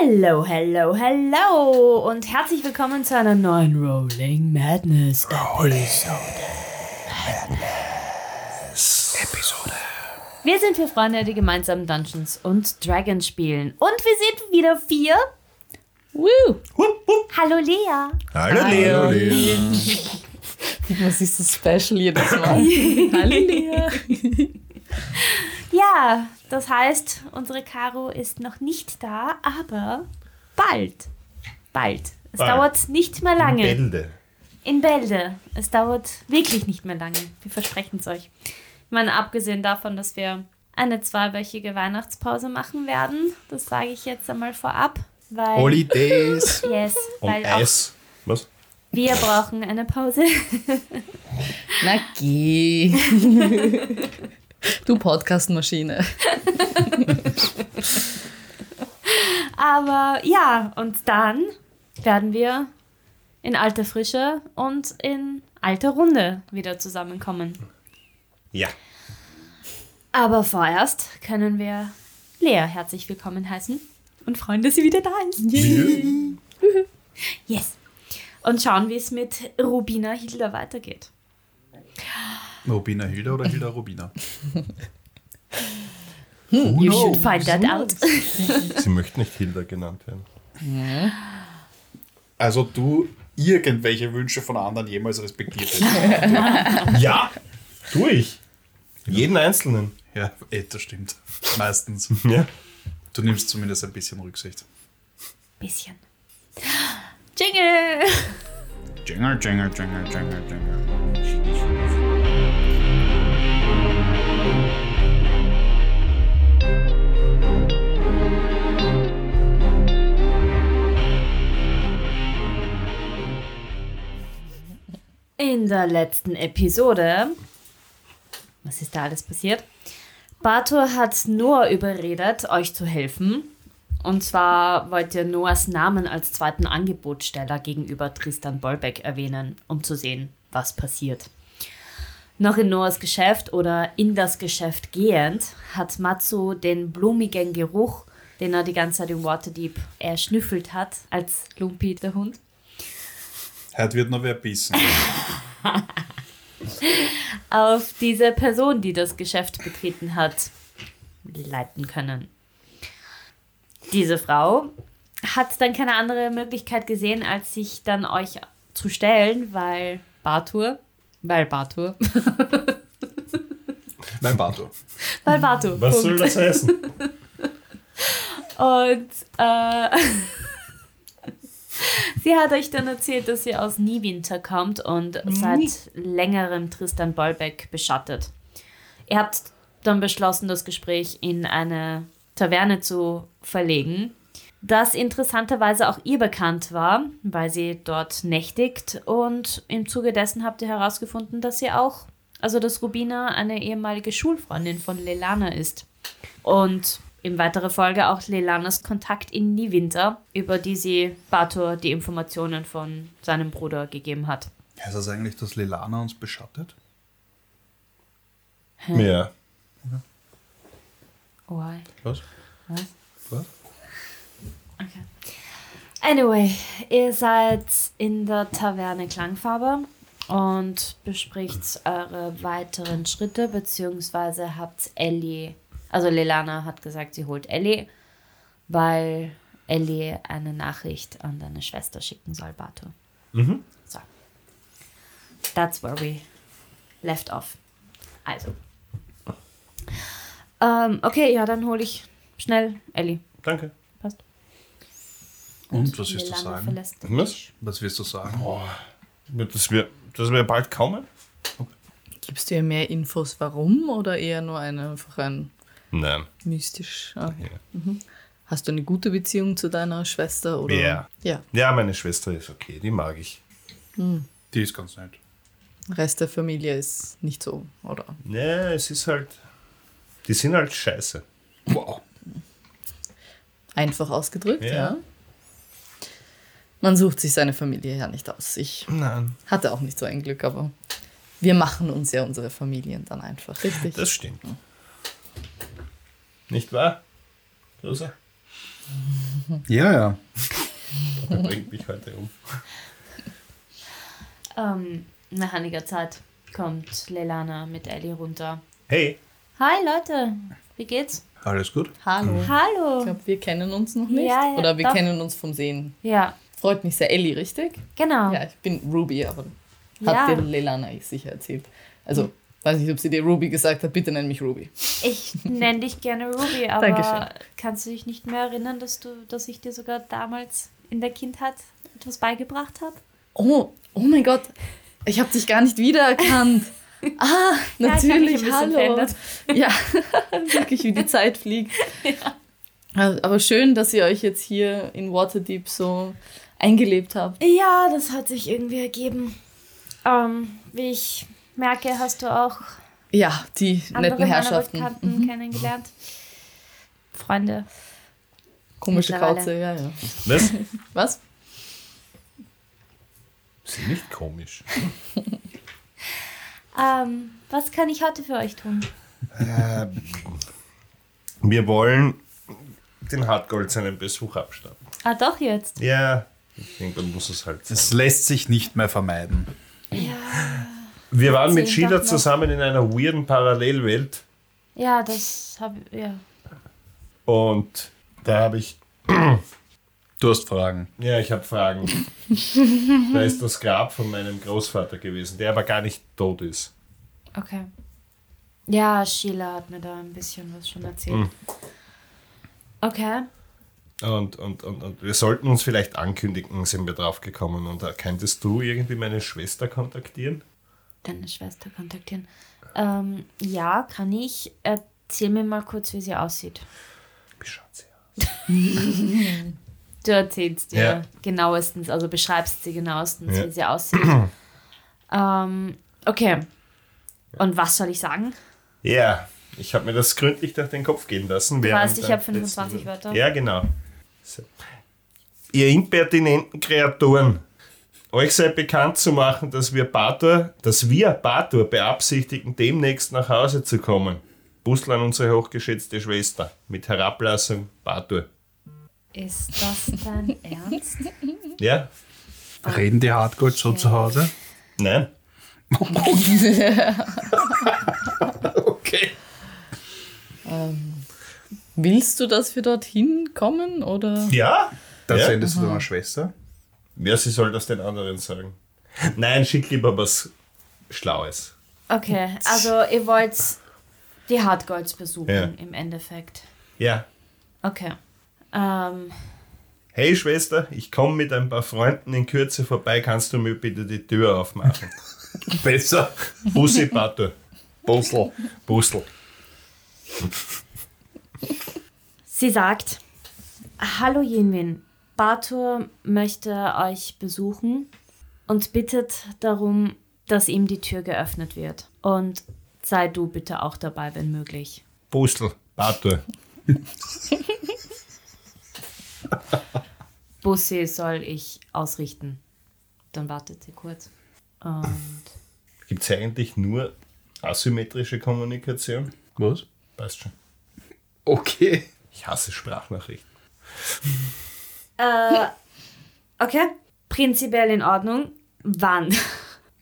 Hello, hello, hello und herzlich willkommen zu einer neuen Rolling Madness Episode. Episode. Wir sind vier Freunde, die gemeinsam Dungeons und Dragons spielen. Und wir sind wieder vier. Woo! Hup, hup. Hallo Lea. Hallo, Hallo, Lea. Was ist so special jedes Mal? Hallo Lea. Ja, das heißt, unsere Caro ist noch nicht da, aber bald. Bald. Es Bald. dauert nicht mehr lange. Bälde. In Bälde. Es dauert wirklich nicht mehr lange. Wir versprechen es euch. Ich meine, abgesehen davon, dass wir eine zweiwöchige Weihnachtspause machen werden, das sage ich jetzt einmal vorab, weil Holidays. yes, Und weil Eis. Was? wir brauchen eine Pause. Na geh. Du Podcastmaschine. Aber ja, und dann werden wir in alter Frische und in alter Runde wieder zusammenkommen. Ja. Aber vorerst können wir Lea herzlich willkommen heißen und freuen, dass sie wieder da ist. Yes. Und schauen, wie es mit Rubina Hilda weitergeht. Rubina Hilda oder Hilda Rubina? Who You knows? should find that out. Sie möchte nicht Hilda genannt werden. Also du irgendwelche Wünsche von anderen jemals respektiert hättest. Ja, tu ich. Jeden einzelnen. ja, eh, das stimmt. Meistens. Ja. Du nimmst zumindest ein bisschen Rücksicht. Bisschen. Jingle! Jingle, jingle, jingle, jingle, jingle. In der letzten Episode, was ist da alles passiert? Bator hat Noah überredet, euch zu helfen. Und zwar wollte er Noahs Namen als zweiten Angebotssteller gegenüber Tristan Bolbeck erwähnen, um zu sehen, was passiert. Noch in Noahs Geschäft oder in das Geschäft gehend, hat Matsu den blumigen Geruch, den er die ganze Zeit im Waterdeep erschnüffelt hat, als Lumpi der Hund, Heute wird noch wer bissen. auf diese Person, die das Geschäft betreten hat, leiten können. Diese Frau hat dann keine andere Möglichkeit gesehen, als sich dann euch zu stellen, weil Bartur, weil Bartur, Nein, Bato. weil Bartur. Was soll Punkt. das heißen? Und äh, sie hat euch dann erzählt, dass sie aus Niewinter kommt und seit längerem Tristan Bolbeck beschattet. Ihr habt dann beschlossen, das Gespräch in eine Taverne zu verlegen, das interessanterweise auch ihr bekannt war, weil sie dort nächtigt. Und im Zuge dessen habt ihr herausgefunden, dass sie auch, also dass Rubina eine ehemalige Schulfreundin von Lelana ist. Und in weiterer Folge auch Lelanas Kontakt in Niewinter, über die sie Bator die Informationen von seinem Bruder gegeben hat. Heißt das eigentlich, dass Lelana uns beschattet? Ja. Why? Was? Was? Was? Okay. Anyway, ihr seid in der Taverne Klangfarbe und bespricht eure weiteren Schritte, beziehungsweise habt Ellie, also Lelana hat gesagt, sie holt Ellie, weil Ellie eine Nachricht an deine Schwester schicken soll, Bato. Mhm. So. That's where we left off. Also. Ähm, okay, ja, dann hole ich schnell Ellie. Danke. Passt. Und was wirst du sagen? Was? Was wirst du sagen? Dass wir, dass wir bald kommen? Gibst du ihr mehr Infos, warum oder eher nur eine, einfach ein Nein. mystisch? Ah. Ja. Mhm. Hast du eine gute Beziehung zu deiner Schwester? Oder? Ja. Ja. Ja, meine Schwester ist okay, die mag ich. Die ist ganz nett. Rest der Familie ist nicht so, oder? Ja, es ist halt. Die sind halt scheiße. Wow. Einfach ausgedrückt, Ja. ja. Man sucht sich seine Familie ja nicht aus. Ich Nein. hatte auch nicht so ein Glück, aber wir machen uns ja unsere Familien dann einfach, richtig? Das stimmt. Nicht wahr? Rosa? Ja, ja. Der bringt mich heute um. Ähm, nach einiger Zeit kommt Leilana mit Ellie runter. Hey, Hi Leute, wie geht's? Alles gut? Hallo. Ich Hallo. glaube, wir kennen uns noch nicht. Ja, ja, Oder wir doch. kennen uns vom Sehen. Ja, Freut mich sehr. Ellie, richtig? genau. Ja, ich bin Ruby, aber Ja. hat dir Leilana sicher erzählt. Also, weiß nicht, ob sie dir Ruby gesagt hat. Bitte nenn mich Ruby. Ich nenne dich gerne Ruby, aber Dankeschön. kannst du dich nicht mehr erinnern, dass du, dass ich dir sogar damals in der Kindheit etwas beigebracht habe? Oh, oh mein Gott. Ich habe dich gar nicht wiedererkannt. Ah, Ja, natürlich, bisschen hallo. verändert. Ja, wirklich, wie die Zeit fliegt. Also, Aber schön, dass ihr euch jetzt hier in Waterdeep so eingelebt habt. Ja, das hat sich irgendwie ergeben. Ähm, wie ich merke, hast du auch Ja, die andere netten Herrschaften. Bekannten kennengelernt. Freunde. Komische. Kauze, ja, ja. was? Was? Ist nicht komisch. Ähm, was kann ich heute für euch tun? Wir wollen den Hartgold seinen Besuch abstatten. Ah, doch jetzt. Ja, ich denke, dann muss es halt sein. Das lässt sich nicht mehr vermeiden. Wir waren mit Sheila zusammen in einer weirden Parallelwelt Ja, das habe ich. Ja. und da habe ich, Du hast Fragen. ja, ich habe Fragen. da ist das Grab von meinem Großvater gewesen, der aber gar nicht tot ist. Okay. Ja, Sheila hat mir da ein bisschen was schon erzählt. Hm. Okay. Und, und, und, und wir sollten uns vielleicht ankündigen, sind wir drauf gekommen. Und da könntest du irgendwie meine Schwester kontaktieren? Deine Schwester kontaktieren. Ähm, ja, kann ich. Erzähl mir mal kurz, wie sie aussieht. Wie schaut sie aus? Du erzählst dir Ja. genauestens, also beschreibst sie genauestens, Ja. wie sie aussieht. ähm, okay. Und was soll ich sagen? Ja, ich habe mir das gründlich durch den Kopf gehen lassen. Du weißt, ich habe 25 letzten- Wörter. Ja, genau. So. Ihr impertinenten Kreaturen, euch sei bekannt zu machen, dass wir Bator, dass wir Bator beabsichtigen, demnächst nach Hause zu kommen. Buslan, unsere hochgeschätzte Schwester, mit Herablassung Bator. Ist das dein Ernst? Ja? Reden die Hardgold so zu Hause? Nein? okay. Willst du, dass wir dorthin kommen? Oder? Ja? Das ja? sendest du deiner Schwester? Wer sie soll das den anderen sagen? Nein, schick lieber was Schlaues. Okay, also ihr wollt die Hardgolds besuchen Ja. im Endeffekt. Ja. Okay. Ähm, Hey Schwester, ich komme mit ein paar Freunden in Kürze vorbei, kannst du mir bitte die Tür aufmachen? Besser. Bussi Bato. Bussel. Bussel. sie sagt, Hallo Jinwin, Batur möchte euch besuchen und bittet darum, dass ihm die Tür geöffnet wird. Und sei du bitte auch dabei, wenn möglich. Bussel. Bato. Bussi soll ich ausrichten. Dann wartet sie kurz. Und Gibt es eigentlich nur asymmetrische Kommunikation? Was? Passt schon. Okay. Ich hasse Sprachnachrichten. Okay, prinzipiell in Ordnung. Wann?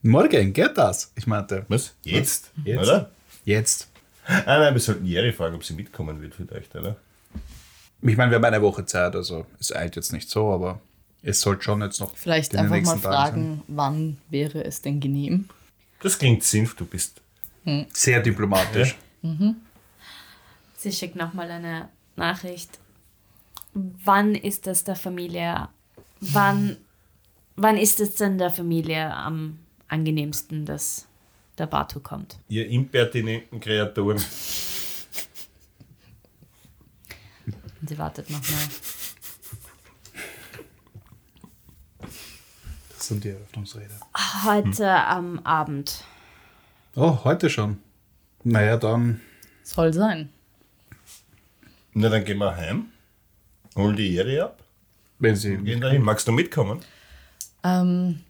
Morgen, geht das? Ich meinte, Was? Jetzt? Jetzt? Oder? jetzt. Ah nein, wir sollten Jerry fragen, ob sie mitkommen wird vielleicht, oder? Ich meine, wir haben eine Woche Zeit, also es eilt jetzt nicht so, aber es sollte schon jetzt noch Vielleicht in den einfach mal fragen, wann wäre es denn genehm? Das klingt sinnvoll, du bist. sein. Sehr diplomatisch. Sie schickt nochmal eine Nachricht. Wann ist es der Familie, wann, wann ist es denn der Familie am angenehmsten, dass der Batu kommt? Ihr impertinenten Kreaturen. Und sie wartet nochmal. Das sind die Eröffnungsrede. Heute am Abend. Oh, heute schon. Naja, dann. Soll sein. Na, dann gehen wir heim. Holen die Jerry ab. Wenn sie. Gehen dahin. Magst du mitkommen? Ähm,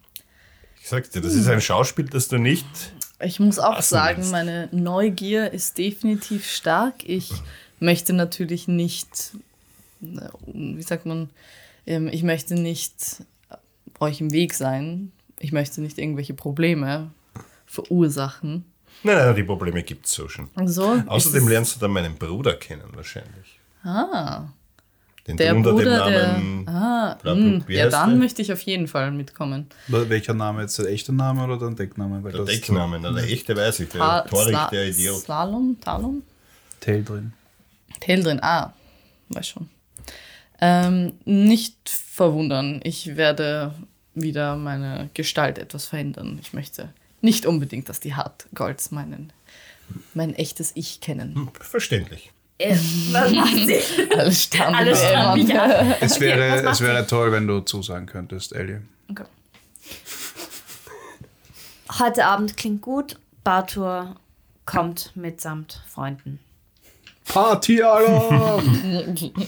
Ich sag's dir, das ist ein Schauspiel, das du nicht. ich muss auch sagen, meinst? meine Neugier ist definitiv stark. Ich möchte natürlich nicht äh, wie sagt man, ähm, ich möchte nicht euch im Weg sein. Ich möchte nicht irgendwelche Probleme verursachen. Nein, nein, die Probleme gibt es so schon. Also, Außerdem lernst du dann meinen Bruder kennen, wahrscheinlich. Ah, Den der Bruder, dem Namen. der. Ah, Bla, mh, wie ja, dann der? möchte ich auf jeden Fall mitkommen. Welcher Name jetzt? Der echte Name oder der Deckname? Weil Der Deckname, na, der echte weiß ich, der Ta- Torik, Sla- der Idiot. Slalom, Talon? Tail drin. Tail drin, ah, weiß schon. Ähm, nicht verwundern, ich werde wieder meine Gestalt etwas verändern. Ich möchte nicht unbedingt, dass die Hartgolds meinen, mein echtes Ich kennen. Hm, Verständlich. Äh, was macht sie? Alles starren Alles mich starren an. mich an. Es Okay, wäre, macht es wäre toll, wenn du zusagen könntest, Ellie. Okay. Heute Abend klingt gut. Bartur kommt mitsamt Freunden. Partyalarm!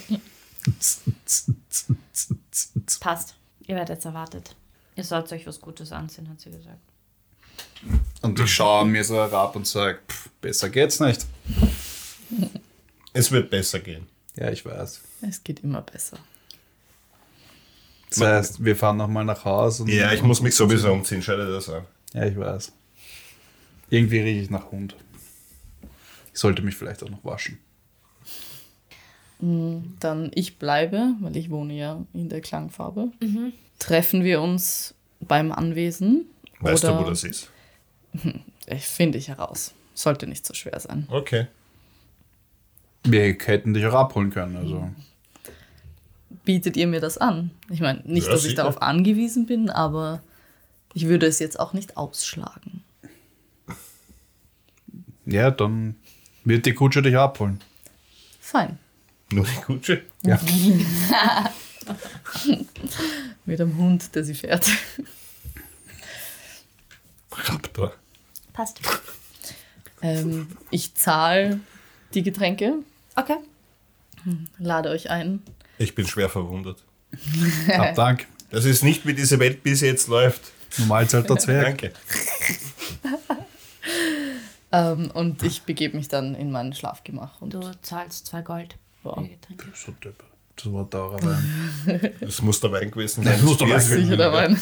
Passt. Ihr werdet jetzt erwartet. Ihr sollt euch was Gutes ansehen, hat sie gesagt. und ich schaue mir so herab und sage, besser geht's nicht. Es wird besser gehen. Ja, ich weiß. Es geht immer besser. Das heißt, wir fahren nochmal nach Hause. Und Ja, ich muss mich sowieso umziehen, schau dir das an. Ja, ich weiß. Irgendwie rieche ich nach Hund. Ich sollte mich vielleicht auch noch waschen. Dann ich bleibe, weil ich wohne ja in der Klangfarbe. Treffen wir uns beim Anwesen. Weißt oder du, wo das ist? Ich finde ich heraus. Sollte nicht so schwer sein. Okay. Wir hätten dich auch abholen können. Also. Bietet ihr mir das an? Ich meine, nicht, Ja, dass ich darauf angewiesen bin, aber ich würde es jetzt auch nicht ausschlagen. Ja, dann wird die Kutsche dich abholen. Fein. Nur die Kutsche? Ja. Mit dem Hund, der sie fährt. Raptor. Passt. Ähm, ich zahle die Getränke, Okay. lade euch ein. Ich bin schwer verwundert. Hab Dank. Das ist nicht, wie diese Welt bis jetzt läuft. Normal zahlt der Zwerg. Danke. Ähm, und ich begebe mich dann in mein Schlafgemach. Und Du zahlst zwei Gold. Getränke. So deppert. Das war teurer Wein. Das muss der Wein gewesen sein. Das muss der Wein Das ist sicher der Wein.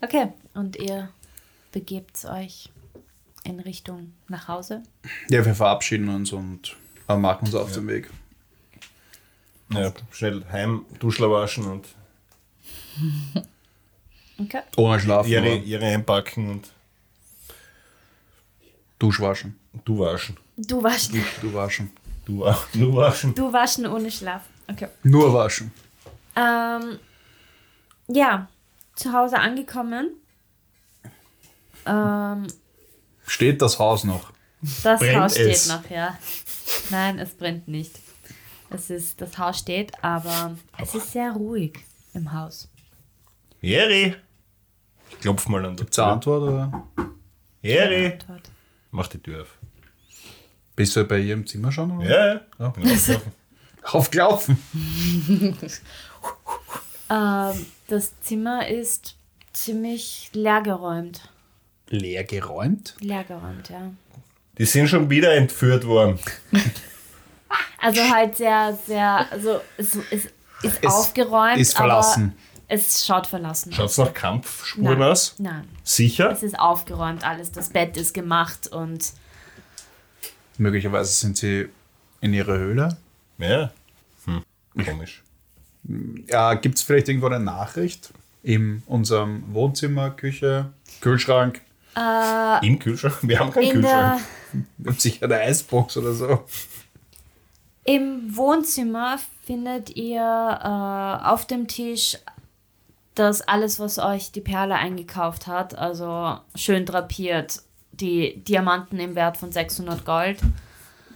Okay. Und ihr begebt euch in Richtung nach Hause. Ja, wir verabschieden uns und äh, machen uns auf den Weg. Ja, schnell heim, Duschler waschen und Okay. Ohne Schlafen. ihre, ihre einpacken und Duschwaschen. du waschen. Du waschen. Du waschen. Du, wa- du waschen. Du waschen ohne Schlaf. Okay. Nur waschen. Ähm, ja, zu Hause angekommen. Ähm, Steht das Haus noch? das Brennt Haus steht es? noch, ja. Nein, es brennt nicht. Es ist, das Haus steht, aber es ist sehr ruhig im Haus. Jerry! Ich klopf mal an der Zur Tür. Antwort oder? Jerry! Dort. Mach die Tür auf. Bist du bei ihrem Zimmer schon? Oder? Ja, ja. Ja. Bin aufgelaufen. Aufgelaufen. Ähm, das Zimmer ist ziemlich leergeräumt. Leer geräumt? Leergeräumt, ja. Die sind schon wieder entführt worden. Also halt sehr, sehr, also es, es ist Es aufgeräumt, ist verlassen. aber es schaut verlassen. Schaut's nach Kampfspuren Nein. aus? Nein, Sicher? es ist aufgeräumt alles. Das Bett ist gemacht und Möglicherweise sind sie in ihrer Höhle. Ja. Hm. Komisch. Ja, Gibt es vielleicht irgendwo eine Nachricht in unserem Wohnzimmer, Küche, Kühlschrank? Im Kühlschrank? Wir haben keinen Kühlschrank. Gibt sicher eine Eisbox oder so? im Wohnzimmer findet ihr äh, auf dem Tisch das alles, was euch die Perle eingekauft hat. Also schön drapiert. Die Diamanten im Wert von 600 Gold.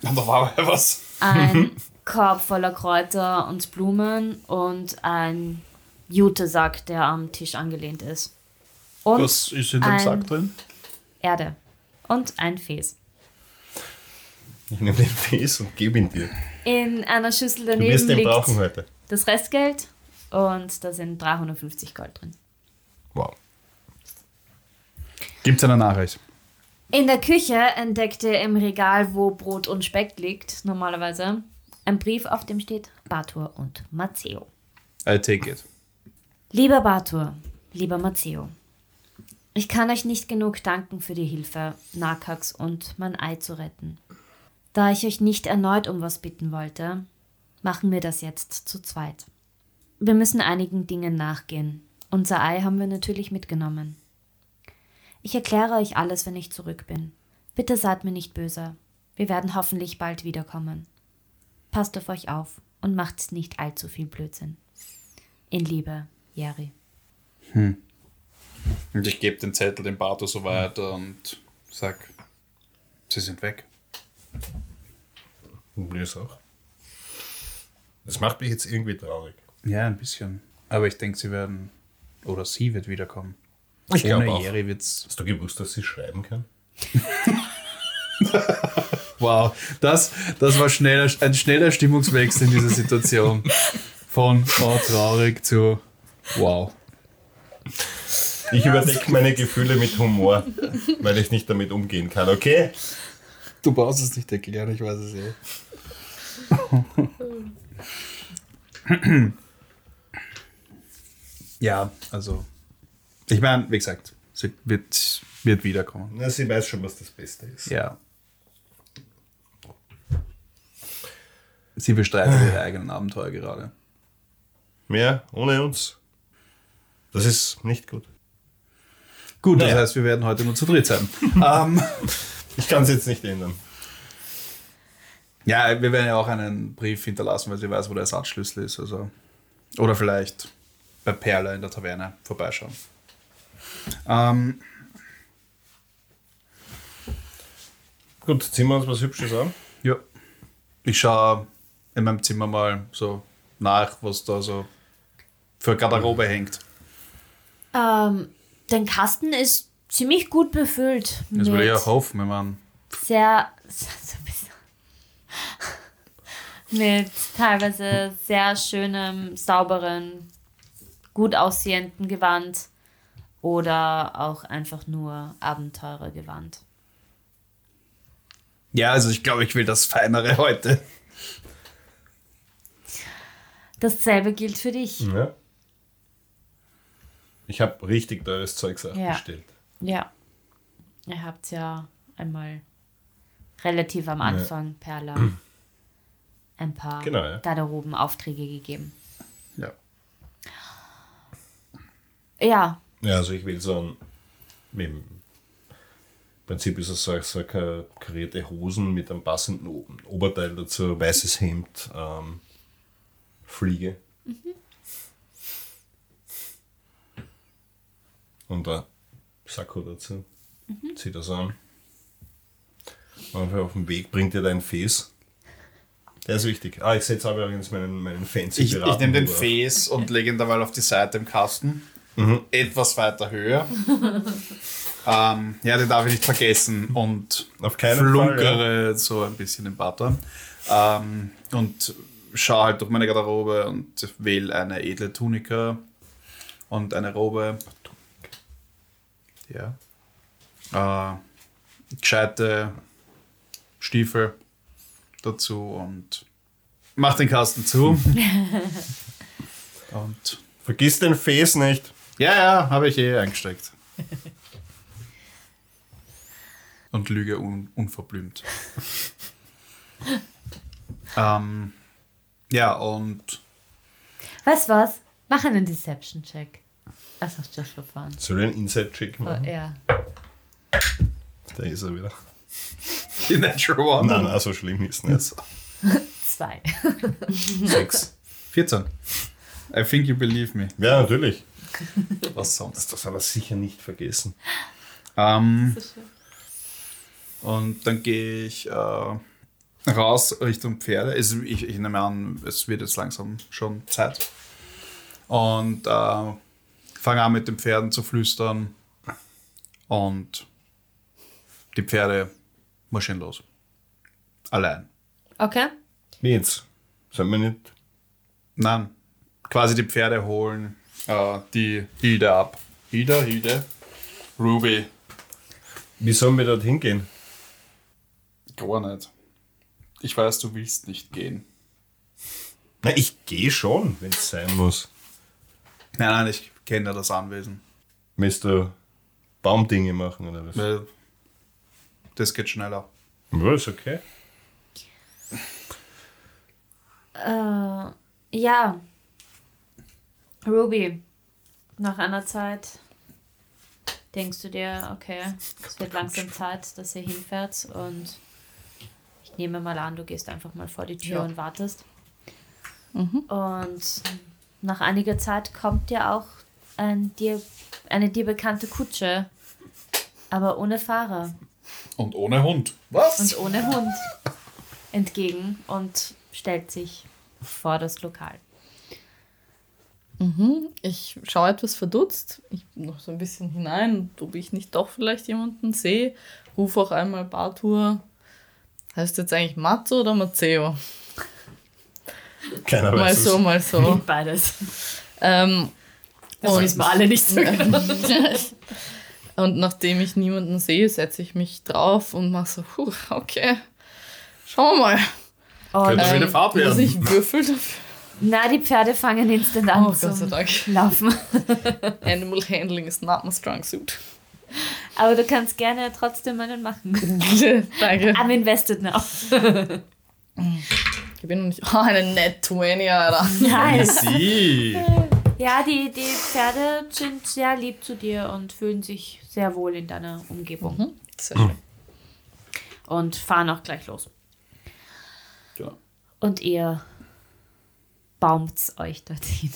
Da war was. ein Korb voller Kräuter und Blumen und ein Jutesack, der am Tisch angelehnt ist. Und Was ist in dem ein- Sack drin? Erde. Und ein Fes. Ich nehme den Fes und gebe ihn dir. In einer Schüssel Du daneben wirst den liegt brauchen heute. das Restgeld und da sind 350 Gold drin. Wow. Gibt es eine Nachricht? In der Küche entdeckt ihr im Regal, wo Brot und Speck liegt, normalerweise, ein Brief, auf dem steht Batur und Mazzeo. I take it. Lieber Batur, lieber Mazzeo, ich kann euch nicht genug danken für die Hilfe, Nakax und mein Ei zu retten. Da ich euch nicht erneut um was bitten wollte, machen wir das jetzt zu zweit. Wir müssen einigen Dingen nachgehen. Unser Ei haben wir natürlich mitgenommen. Ich erkläre euch alles, wenn ich zurück bin. Bitte seid mir nicht böse. Wir werden hoffentlich bald wiederkommen. Passt auf euch auf und macht nicht allzu viel Blödsinn. In Liebe, Jerry. Und ich gebe den Zettel dem Bato so weiter und sag, sie sind weg. Ist auch. Das macht mich jetzt irgendwie traurig. Ja, ein bisschen. Aber ich denke, sie werden, oder sie wird wiederkommen. Ich glaub Ohne auch. Jerry wird's. Hast du gewusst, dass sie schreiben kann? Wow, das, das war schneller, ein schneller Stimmungswechsel in dieser Situation. Von oh, traurig zu wow. Ich überdecke meine Gefühle mit Humor, weil ich nicht damit umgehen kann, okay? Du brauchst es nicht erklären, ich weiß es eh. ja, also. Ich meine, wie gesagt, sie wird, wird wiederkommen. Na, sie weiß schon, was das Beste ist. Ja. Sie bestreitet ihre eigenen Abenteuer gerade. Mehr ohne uns. Das ist nicht gut. Gut, das Ja. heißt, wir werden heute nur zu dritt sein. ähm, Ich kann es jetzt nicht ändern. ja, wir werden ja auch einen Brief hinterlassen, weil sie weiß, wo der Ersatzschlüssel ist. Also. Oder vielleicht bei Perla in der Taverne vorbeischauen. Ähm, Gut, ziehen wir uns was Hübsches an. ja. Ich schaue in meinem Zimmer mal so nach, was da so für Garderobe hängt. Ähm, dein Kasten ist ziemlich gut befüllt. Das würde ich auch hoffen, wenn man. sehr, mit teilweise sehr schönem, sauberen, gut aussehenden Gewand oder auch einfach nur Abenteurergewand. Ja, also ich glaube, ich will das Feinere heute. Dasselbe gilt für dich. Ja. Ich habe richtig teures Zeugs auch Ja. bestellt. Ja. Ihr habt ja einmal relativ am Anfang Perla ein paar Genau, ja. Garderoben-Aufträge gegeben. Ja. Ja, Ja, also ich will so ein. Im Prinzip ist es so, so ka- karierte Hosen mit einem passenden Oberteil dazu, weißes Hemd, ähm, Fliege. Und ein Sakko dazu. Zieh das an. Und auf dem Weg bringt dir dein Fes. Der ist wichtig. Ah, ich setze aber übrigens meinen, meinen fancy Ich, ich nehme den. Fes und lege ihn dabei auf die Seite im Kasten. Etwas weiter höher. ähm, ja, den darf ich nicht vergessen. Und Auf keinen Fall. flunkere so ein bisschen im Butter. Ähm, und schaue halt durch meine Garderobe und wähle eine edle Tunika und eine Robe. Ja. Äh, gescheite Stiefel dazu und mach den Kasten zu. und Vergiss den Fes nicht. ja, ja, habe ich eh eingesteckt. Und lüge un unverblümt. ähm, ja, und weißt was? Mach einen Deception-Check. Achso, Joshua fahren. Soll ich einen Inside-Check Oh, machen? ja. Da ist er wieder. die Natural One. Nein, nein, so schlimm ist es nicht. Zwei. Sechs. 14. I think you believe me. Ja, natürlich. Was sonst? Das hat er sicher nicht vergessen. Ähm, und dann gehe ich äh, raus Richtung Pferde. Es, ich, ich nehme an, es wird jetzt langsam schon Zeit. Und äh, fange an mit den Pferden zu flüstern. Und die Pferde marschieren los. Allein. Okay. Wie jetzt? Sollen wir nicht. Nein, quasi die Pferde holen äh, die Hilde ab. Hilde, Hilde. Ruby. Wie sollen wir dorthin gehen? Gar nicht. Ich weiß, du willst nicht gehen. Na, ich gehe schon, wenn es sein muss. Nein, nein, ich kenne das Anwesen. Du Baumdinge machen oder was? Weil das geht schneller. Ja, ist okay. Äh, ja. Ruby, nach einer Zeit denkst du dir, okay, es wird langsam Zeit, dass ihr hinfährt und ich nehme mal an, du gehst einfach mal vor die Tür Ja. und wartest. Und nach einiger Zeit kommt dir auch ein dir, eine dir bekannte Kutsche, aber ohne Fahrer Und ohne Hund. Was? und ohne Hund entgegen und stellt sich vor das Lokal. Ich schaue etwas verdutzt. Ich noch so ein bisschen hinein, ob ich nicht doch vielleicht jemanden sehe. Ruf auch einmal Bartur. Heißt jetzt eigentlich Matzo oder Matteo? Keiner Mal weiß so, es. mal so. Beides. ähm, Das und, wissen wir alle nicht so genau. und nachdem ich niemanden sehe, setze ich mich drauf und mache so, puh, okay, schauen wir mal. Könnte Und, schon wieder Fahrt muss werden. ich würfel dafür? na, die Pferde fangen instant an Oh, Gott sei zu Dank. laufen. Animal Handling is not my strong suit. Aber du kannst gerne trotzdem einen machen. Danke. I'm invested now. Ich bin noch nicht. Oh, eine Net 20, Alter. Nice. Ja, die, die Pferde sind sehr lieb zu dir und fühlen sich sehr wohl in deiner Umgebung. Sehr schön. Und fahren auch gleich los. Genau. Und ihr baumt euch dorthin.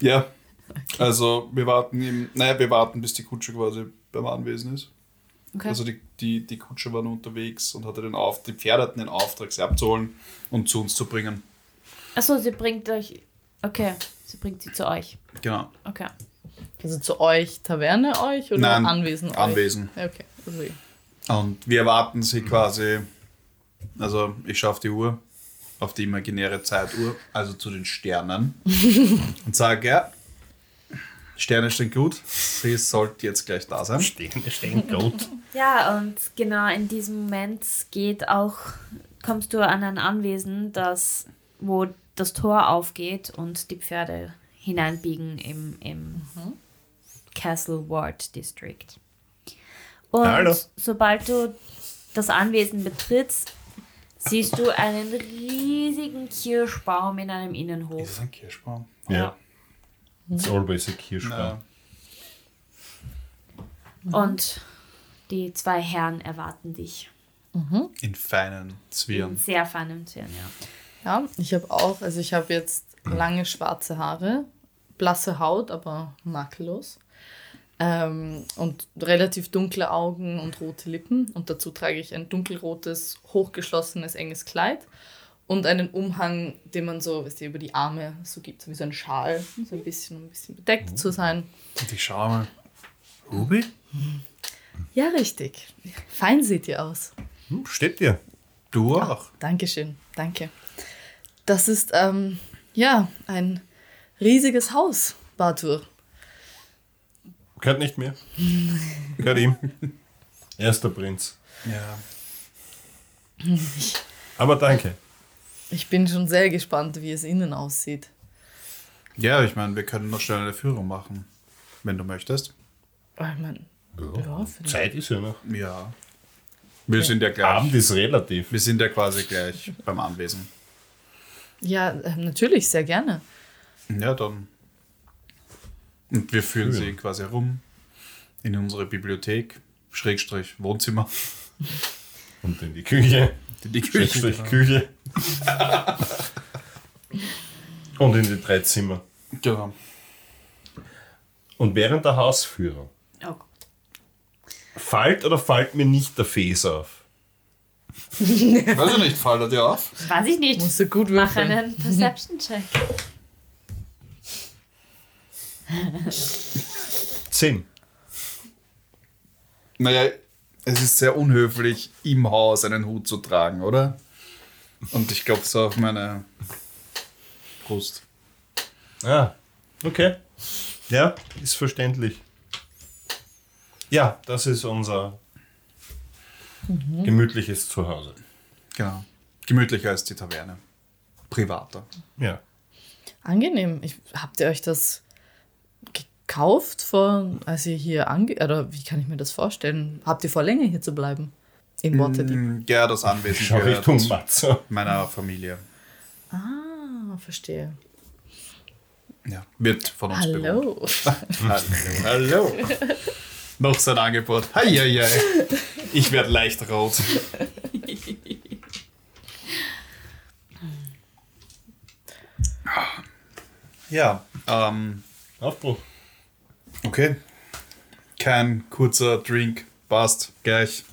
Ja. Also wir warten im, naja, wir warten, bis die Kutsche quasi beim Anwesen ist. Okay. Also die, die, die Kutsche war nur unterwegs und hatte den Auf, die Pferde hatten den Auftrag, sie abzuholen und zu uns zu bringen. Achso, sie bringt euch. Okay, sie bringt sie zu euch. Genau. Okay. Also zu euch, Taverne euch oder Nein, Anwesen euch? Anwesen. Ja, okay. Also, Und wir erwarten sie quasi, also ich schaue auf die Uhr, auf die imaginäre Zeituhr, also zu den Sternen und sage, ja, Sterne stehen gut, sie sollte jetzt gleich da sein. Stehen, stehen gut. Ja, und genau in diesem Moment geht auch, kommst du an ein Anwesen, das, wo das Tor aufgeht und die Pferde hineinbiegen im, im Castle Ward District. Und Hallo. sobald du das Anwesen betrittst, siehst du einen riesigen Kirschbaum in einem Ist Innenhof. das ein Kirschbaum? Ja. It's always a Kirschbaum. Na, Und die zwei Herren erwarten dich. in feinen In Zwirn. sehr feinem Zwirn, ja. Ja, ich habe auch, also ich habe jetzt lange schwarze Haare, blasse Haut, aber makellos. Ähm, und relativ dunkle Augen und rote Lippen. Und dazu trage ich ein dunkelrotes, hochgeschlossenes, enges Kleid und einen Umhang, den man so, weißt du, über die Arme so gibt, so wie so ein Schal, so ein bisschen, um ein bisschen bedeckt zu sein. Und ich schaue mal. Ruby? Ja, richtig. Fein seht ihr aus. Hm, steht dir. Du auch. Dankeschön, danke. Das ist, ähm, ja, ein riesiges Haus, Bartur. Gehört nicht mehr. Gehört ihm. Erster Prinz. Ja. Aber danke. Ich bin schon sehr gespannt, wie es innen aussieht. Ja, ich meine, wir können noch schnell eine Führung machen, wenn du möchtest. Ich mein, ja. Zeit ist ja noch. Ja. Wir sind ja gleich. Abend ist relativ. Wir sind ja quasi gleich beim Anwesen. Ja, äh, natürlich, sehr gerne. Ja, dann. Und wir führen Ja. sie quasi rum in unsere Bibliothek, Schrägstrich Wohnzimmer. Und in die Küche. In die Schrägstrich Küche. Und in die drei Zimmer. Genau. Und während der Hausführung, Oh. fällt oder fällt mir nicht der Fes auf? Weiß ich nicht, fällt er dir auf? Weiß ich nicht. Musst du gut Mach würfeln. einen Perception-Check. Zehn. Naja, es ist sehr unhöflich, im Haus einen Hut zu tragen, oder? Und ich glaube so auf meine Brust. Ah, okay. Ja, ist verständlich. Ja, das ist unser gemütliches Zuhause. Genau. Gemütlicher als die Taverne. Privater. Ja. Angenehm. Ich, habt ihr euch das gekauft, vor, als ihr hier ange... Oder wie kann ich mir das vorstellen? Habt ihr vor, länger hier zu bleiben? In Waterdeep? Mm, Ja, das Anwesen Schau gehört Richtung Matzo. meiner Familie. Ah, verstehe. Ja, wird von uns bewohnt. Hallo. Hallo. Hallo. Noch sein Angebot. Hei, hei, hei. Ich werde leicht rot. Ja, ähm, Aufbruch. okay. Kein kurzer Drink. Passt. Gleich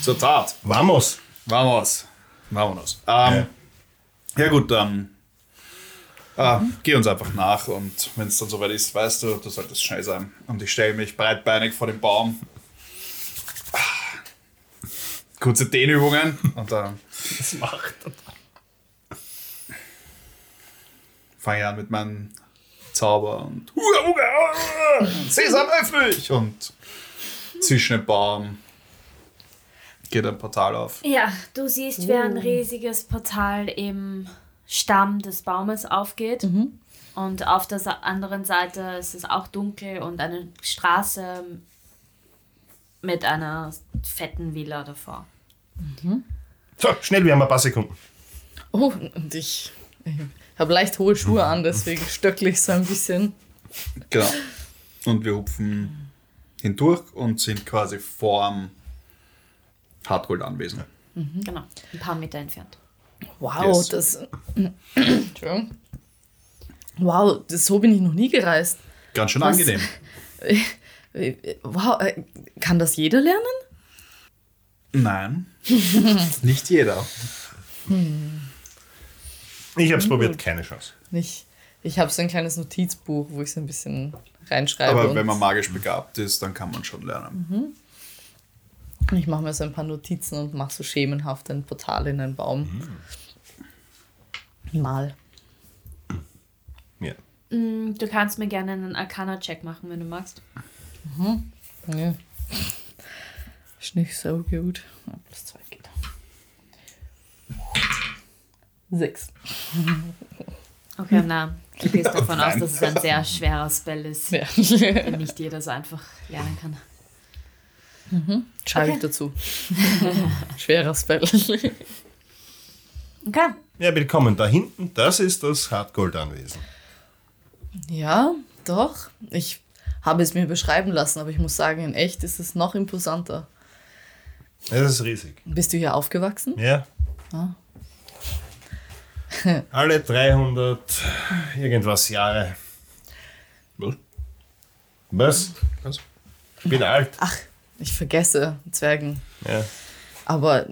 zur Tat. Vamos. Vamos. Vamonos. Ähm, ja. gut, dann ah, geh uns einfach nach und wenn es dann soweit ist, weißt du, du solltest schnell sein. Und ich stelle mich breitbeinig vor den Baum. Ah, Kurze Dehnübungen und dann Das macht. fange ich an mit meinem Zauber und Huga, Huga, ah, Sesam, öffne dich! Und zwischen dem Baum geht ein Portal auf. Ja, du siehst, wie ein riesiges Portal im Stamm des Baumes aufgeht. Und auf der anderen Seite ist es auch dunkel und eine Straße mit einer fetten Villa davor. So, schnell, wir haben ein paar Sekunden. Oh, und ich, ich habe leicht hohe Schuhe an, deswegen stöckle ich so ein bisschen. Genau. Und wir hupfen hindurch und sind quasi vorm Hartgold-Anwesen. Genau, ein paar Meter entfernt. Wow, Yes. das. Entschuldigung. Wow, das, so bin ich noch nie gereist. Ganz schön Was? angenehm. Wow, äh, kann das jeder lernen? Nein, nicht jeder. Ich habe es probiert, keine Chance. Nicht. Ich habe so ein kleines Notizbuch, wo ich so ein bisschen reinschreibe. Aber wenn man magisch begabt ist, dann kann man schon lernen. Ich mache mir so ein paar Notizen und mache so schemenhaft ein Portal in einen Baum. Mal. Ja. Mm, Du kannst mir gerne einen Arcana-Check machen, wenn du magst. Ja. Ist nicht so gut. Ja, plus zwei geht. Sechs. Okay, na, du gehst davon aus, dass es ein sehr schwerer Spell ist, Ja. den nicht jeder so einfach lernen kann. Schreibe ich Okay. dazu. Schwerer Spell. Okay. Ja, willkommen. Da hinten, das ist das Hartgold-Anwesen. ja, doch. Ich habe es mir beschreiben lassen, aber ich muss sagen, in echt ist es noch imposanter. Das ist riesig. Bist du hier aufgewachsen? Ja. Ah. Alle 300 irgendwas Jahre. Was? Was? Was? Ich bin alt. Ach, ich vergesse Zwergen. Ja. Aber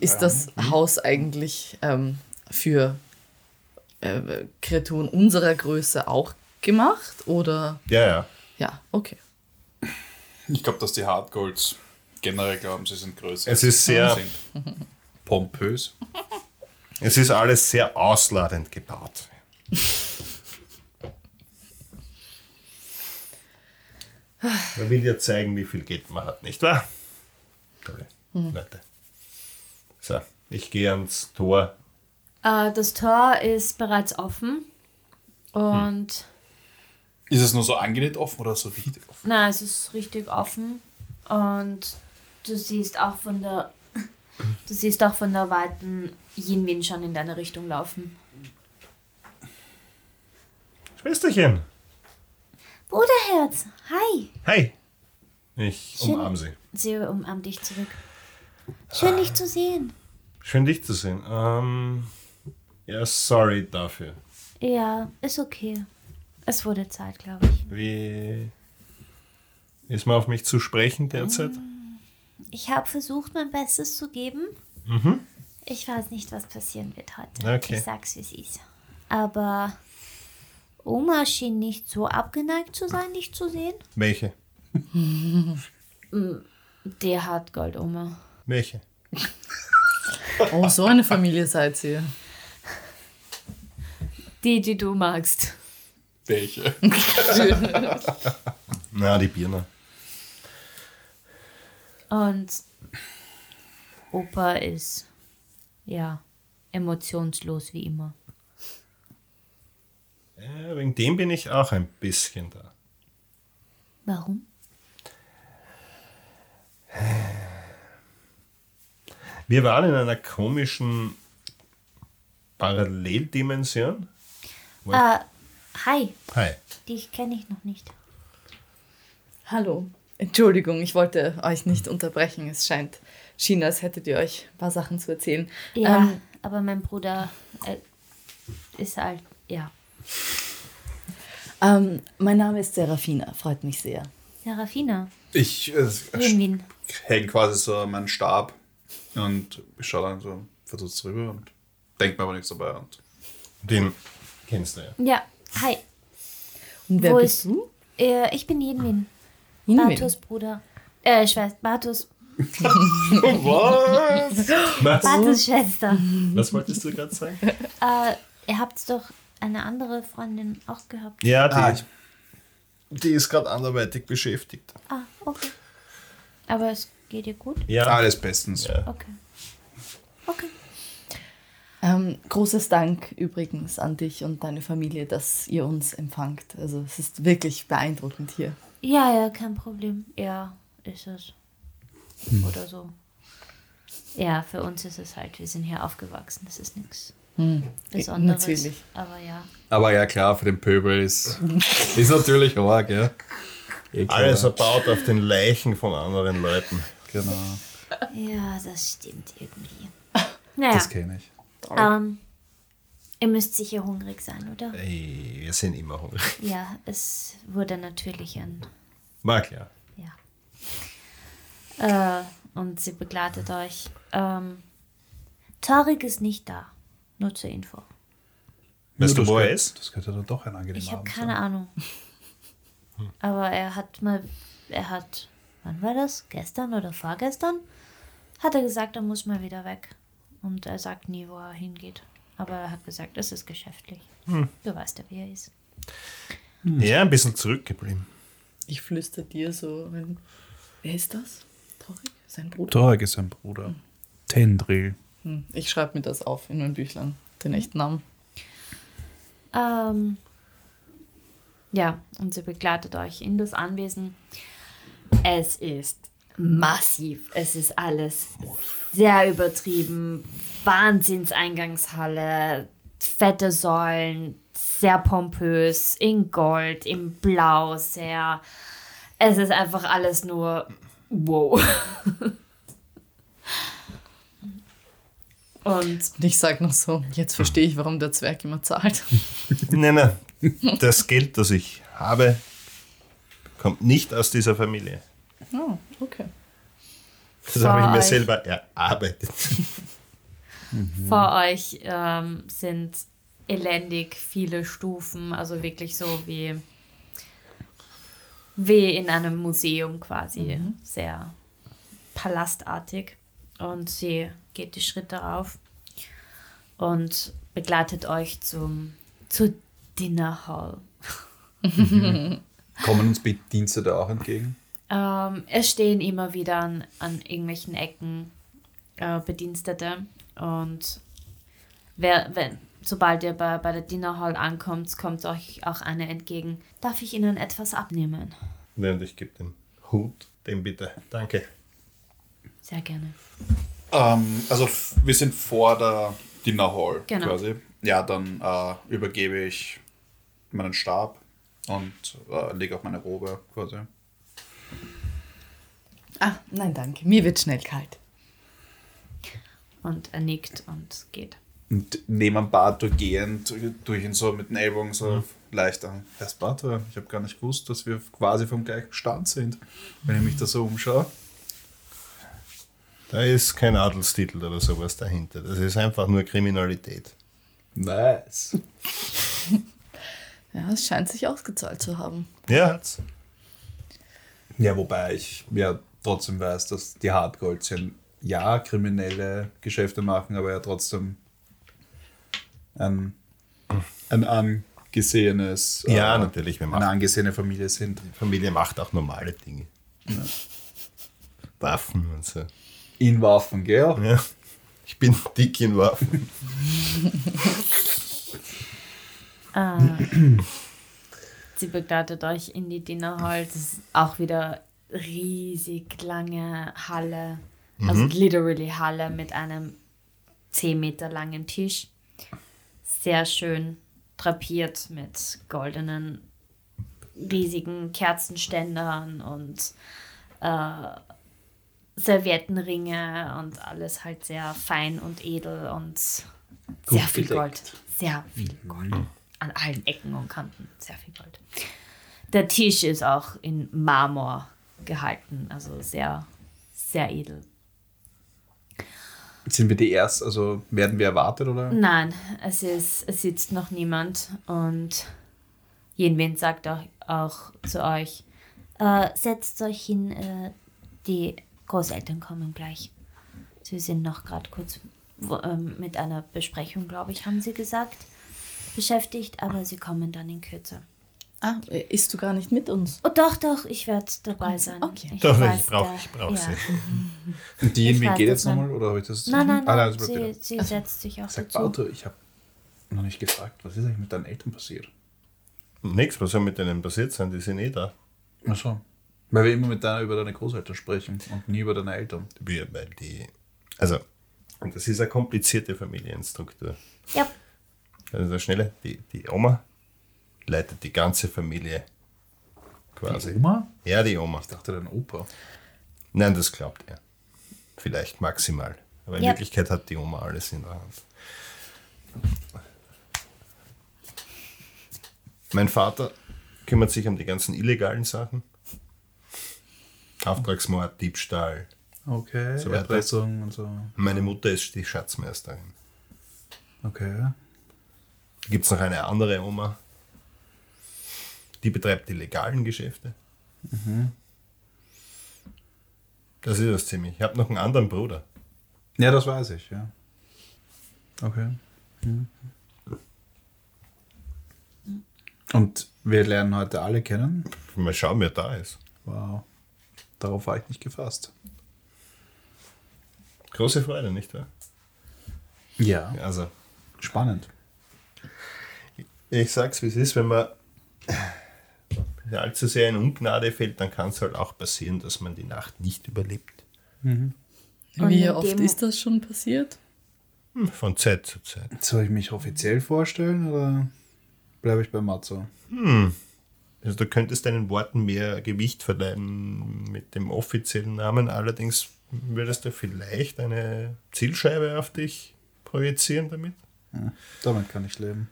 ist das Haus eigentlich ähm, für äh, Kreaturen unserer Größe auch gemacht? Oder? Ja, ja. Ja, okay. Ich glaube, dass die Hardgolds generell glauben, sie sind größer. Es ist sehr- pompös. Es ist alles sehr ausladend gebaut. Man will ja zeigen, wie viel Geld man hat, nicht wahr? Tolle Leute. So, ich gehe ans Tor. Äh, das Tor ist bereits offen. Und Ist es nur so angenäht offen oder so richtig offen? na, es ist richtig offen. Und du siehst auch von der du siehst auch von der weiten Yinwin schon in deine Richtung laufen. Schwesterchen, Bruderherz, hi! hi. Ich Schön. umarme sie. Sie umarmt dich zurück. Schön, dich zu sehen. Schön, dich zu sehen. Ähm, ja, sorry dafür. Ja, ist okay. Es wurde Zeit, glaube ich. Wie ist man auf mich zu sprechen derzeit? Ich habe versucht, mein Bestes zu geben. Ich weiß nicht, was passieren wird heute. Okay. Ich sag's, wie es ist. Aber Oma schien nicht so abgeneigt zu sein, dich zu sehen. Welche? Der hat Goldoma. Welche? Oh, so eine Familie seid ihr. Die, die du magst. Welche? Na, die Birne. Und Opa ist, ja, emotionslos wie immer. Wegen dem bin ich auch ein bisschen da. Warum? Wir waren in einer komischen Paralleldimension. Äh, hi, Hi. dich kenne ich noch nicht. Hallo. Entschuldigung, ich wollte euch nicht unterbrechen. Es scheint, schien, als hättet ihr euch ein paar Sachen zu erzählen. Ja, Ähm, aber mein Bruder äh, ist halt, ja. Ähm, mein Name ist Serafina, freut mich sehr. Serafina, Ich äh, hänge quasi so meinen Stab und schaue dann so verdutzt rüber und denke mir aber nichts dabei. Und Den kennst du ja. Ja, hi. Und wer Wo bist ist- du? Äh, ich bin Jedwin. Inwin. Bartus Bruder. Äh, Schwester. Bartus. Was? Bartus Schwester. Was wolltest du gerade sagen? äh, ihr habt doch eine andere Freundin auch gehabt. Ja, die, Ah, die ist gerade anderweitig beschäftigt. Ah, okay. Aber es geht ihr gut? Ja. alles bestens. Ja. Okay. Okay. Ähm, großes Dank übrigens an dich und deine Familie, dass ihr uns empfangt. Also es ist wirklich beeindruckend hier. Ja, ja, kein Problem. Ja, ist es. Oder so. Ja, für uns ist es halt, wir sind hier aufgewachsen. Das ist nichts Besonderes. Natürlich. Aber ja. Aber ja, klar, für den Pöbel ist, ist natürlich arg, ja. Eh. Alles erbaut auf den Leichen von anderen Leuten. Genau, Ja, das stimmt irgendwie. Naja, das kenne ich. ähm, ihr müsst sicher hungrig sein, oder? Ey, wir sind immer hungrig. Ja, es wurde natürlich ein. War klar. Ja. Äh, und sie begleitet euch. Ähm, Tarek ist nicht da. Nur zur Info. Weißt du, wo er ist? Das könnte dann doch ein angenehmer Ich habe Abend keine sein. Ahnung. Aber er hat mal, er hat, wann war das? Gestern oder vorgestern? Hat er gesagt, er muss mal wieder weg. Und er sagt nie, wo er hingeht. Aber er hat gesagt, es ist geschäftlich. Du weißt ja, wie er ist. Ja, ein bisschen zurückgeblieben. Ich flüster dir so ein. Wer ist das? Torik? Sein Bruder? Torek ist sein Bruder. Tendril. Hm, Ich schreibe mir das auf in mein Büchlein, den echten Namen. Ähm, ja, und sie begleitet euch in das Anwesen. Es ist massiv. Es ist alles sehr übertrieben. Wahnsinnseingangshalle, fette Säulen, sehr pompös, in Gold, in Blau, sehr. Es ist einfach alles nur wow. Und Und ich sage noch so, jetzt verstehe ich, warum der Zwerg immer zahlt. Nein, nein. Das Geld, das ich habe, kommt nicht aus dieser Familie. Oh, okay. Das habe ich mir selber erarbeitet. Vor euch ähm, sind elendig viele Stufen, also wirklich so wie, wie in einem Museum quasi, sehr palastartig. Und sie geht die Schritte rauf und begleitet euch zum, zur Dinner Hall. Kommen uns Bedienstete auch entgegen? Ähm, es stehen immer wieder an, an irgendwelchen Ecken äh, Bedienstete und wer, wenn, sobald ihr bei, bei der Dinner Hall ankommt, kommt euch auch eine entgegen. Darf ich Ihnen etwas abnehmen? Ja, und ich gebe den Hut dem bitte. Danke. Sehr gerne. Ähm, also wir sind vor der Dinner Hall Genau. quasi. Ja, dann äh, übergebe ich meinen Stab und äh, lege auch meine Robe quasi. Ah, nein, danke. Mir wird schnell kalt. Und er nickt und geht. Und neben Bartur gehend tue ich ihn so mit den Ellbogen so leicht an. Herr Bartur, ich habe gar nicht gewusst, dass wir quasi vom gleichen Stand sind, wenn ich mich da so umschaue. Da ist kein Adelstitel oder sowas dahinter. Das ist einfach nur Kriminalität. Nice. Ja, es scheint sich ausgezahlt zu haben. Ja, hat's. Ja, wobei ich ja trotzdem weiß, dass die Hartgoldchen ja kriminelle Geschäfte machen, aber ja trotzdem ein, ein angesehenes, Ja, natürlich, wir eine angesehene Familie sind. Die Familie macht auch normale Dinge. Waffen und so. In Waffen, gell? Ja. Ich bin dick in Waffen. Sie begleitet euch in die Dinner Hall. Das ist auch wieder riesig lange Halle. Also literally Halle mit einem 10 Meter langen Tisch. Sehr schön drapiert mit goldenen, riesigen Kerzenständern und äh, Serviettenringe und alles halt sehr fein und edel und sehr viel bedeckt. Gold. Sehr viel Gold. An allen Ecken und Kanten. Sehr viel Gold. Der Tisch ist auch in Marmor gehalten, also sehr, sehr edel. Sind wir die erst, also werden wir erwartet oder? Nein, es, ist, es sitzt noch niemand und Jenwin sagt auch, auch zu euch, äh, setzt euch hin, äh, die Großeltern kommen gleich. Sie sind noch gerade kurz wo, ähm, mit einer Besprechung, glaube ich, haben sie gesagt, beschäftigt, aber sie kommen dann in Kürze. Ah, äh, isst du gar nicht mit uns? Oh doch, doch, ich werde dabei sein. Okay. Doch, weiß, ich brauche ich brauch ja. sie. Und die Ich geht jetzt nochmal oder habe ich das? Nein, nein, Ah, nein, sie, sie setzt sich auch Sag dazu. Auto, ich habe noch nicht gefragt, was ist eigentlich mit deinen Eltern passiert? Nix, was soll mit denen passiert sein? Die sind eh da. Ach so. Weil wir immer mit deiner, über deine Großeltern sprechen und nie über deine Eltern. Wir, weil die, also, und das ist eine komplizierte Familienstruktur. Ja, Also der Schnelle, die, die Oma leitet die ganze Familie quasi. Die Oma? Ja, die Oma. Ich dachte, dein Opa. Nein, das glaubt er. Vielleicht maximal. Aber in Ja. Wirklichkeit hat die Oma alles in der Hand. Mein Vater kümmert sich um die ganzen illegalen Sachen. Auftragsmord, Diebstahl. Okay. So. Erpressung und so. Meine Mutter ist die Schatzmeisterin. Okay. Gibt es noch eine andere Oma? Die betreibt die legalen Geschäfte. Das ist das ziemlich. Ich habe noch einen anderen Bruder. Ja, das weiß ich, ja. Okay. Mhm. Und wir lernen heute alle kennen. Mal schauen, wer da ist. Wow. Darauf war ich nicht gefasst. Große Freude, nicht wahr? Ja. Also, Spannend. ich sag's, wie es ist, wenn man allzu sehr in Ungnade fällt, dann kann es halt auch passieren, dass man die Nacht nicht überlebt. Und Wie oft ist das schon passiert? Hm, Von Zeit zu Zeit. Soll ich mich offiziell vorstellen oder bleibe ich bei Matzo? Also du könntest deinen Worten mehr Gewicht verleihen mit dem offiziellen Namen, allerdings würdest du vielleicht eine Zielscheibe auf dich projizieren damit. Damit kann ich leben.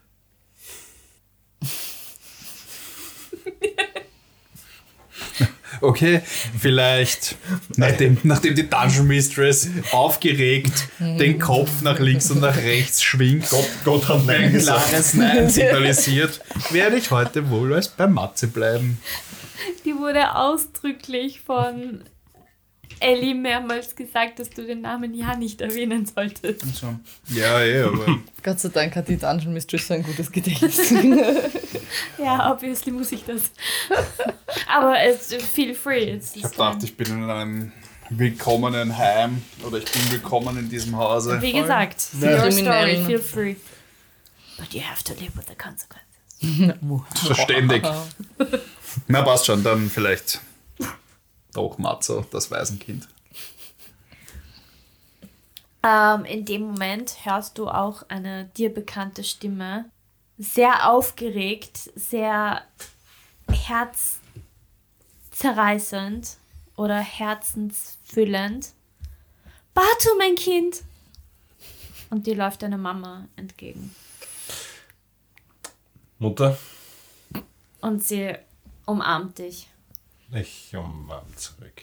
Okay, vielleicht nachdem, nachdem die Dungeon Mistress aufgeregt den Kopf nach links und nach rechts schwingt, Gott, Gott hat ein klares Nein signalisiert, werde ich heute wohl als bei Matze bleiben. Die wurde ausdrücklich von Ellie mehrmals gesagt, dass du den Namen ja nicht erwähnen solltest. So. Ja, ja, aber Gott sei Dank hat die Dungeon Mistress so ein gutes Gedächtnis. Ja, obviously muss ich das. Aber es feel free. Es ich habe gedacht, ich bin in einem willkommenen Heim oder ich bin willkommen in diesem Hause. Wie gesagt, Ja. your story, feel free. But you have to live with the consequences. Verständig. Na, passt schon, dann vielleicht doch Matzo, das Waisenkind. Ähm, in dem Moment hörst du auch eine dir bekannte Stimme. Sehr aufgeregt, sehr herzzerreißend oder herzensfüllend. Batu, mein Kind! Und dir läuft deine Mama entgegen. Mutter, Und sie umarmt dich. Ich umarm zurück.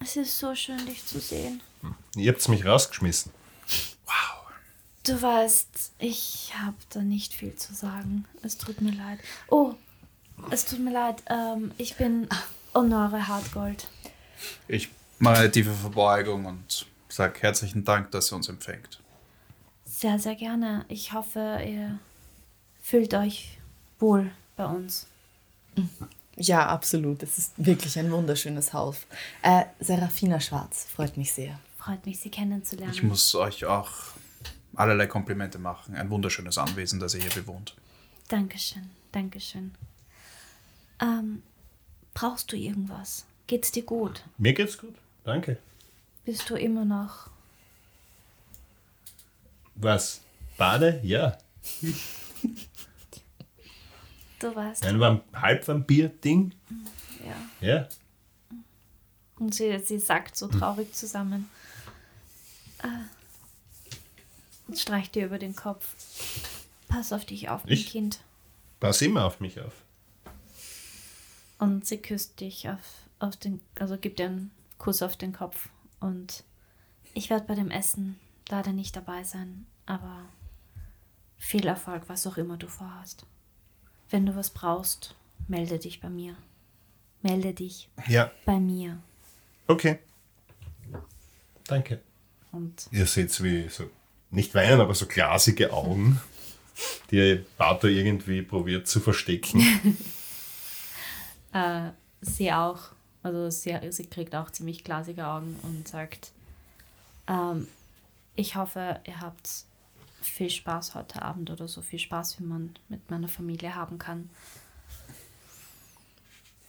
Es ist so schön, dich zu sehen. Ihr habt mich rausgeschmissen. Du weißt, ich habe da nicht viel zu sagen. Es tut mir leid. Oh, es tut mir leid. Ähm, ich bin Honore Hartgold. Ich mache eine tiefe Verbeugung und sage herzlichen Dank, dass ihr uns empfängt. Sehr, sehr gerne. Ich hoffe, ihr fühlt euch wohl bei uns. Ja, absolut. Es ist wirklich ein wunderschönes Haus. Äh, Serafina Schwarz, freut mich sehr. Freut mich, Sie kennenzulernen. Ich muss euch auch allerlei Komplimente machen. Ein wunderschönes Anwesen, das ihr hier bewohnt. Dankeschön, Dankeschön. Ähm, brauchst du irgendwas? Geht's dir gut? Mir geht's gut. Danke. Bist du immer noch. Was? Bade? Ja. Du weißt. Ein Vamp Halbvampir-Ding? Ja. Ja. Und sie, sie sackt so traurig zusammen. Äh, und streicht dir über den Kopf. Pass auf dich auf, mein Ich? Kind. Pass immer auf mich auf. Und sie küsst dich auf, auf den, also gibt dir einen Kuss auf den Kopf. Und ich werde bei dem Essen leider nicht dabei sein, aber viel Erfolg, was auch immer du vorhast. Wenn du was brauchst, melde dich bei mir. Melde dich Ja. bei mir. Okay. Danke. Und Ihr seht wie so, nicht weinen, aber so glasige Augen, die Bato irgendwie probiert zu verstecken. äh, sie auch, also sie, sie kriegt auch ziemlich glasige Augen und sagt, ähm, ich hoffe, ihr habt viel Spaß heute Abend oder so viel Spaß, wie man mit meiner Familie haben kann.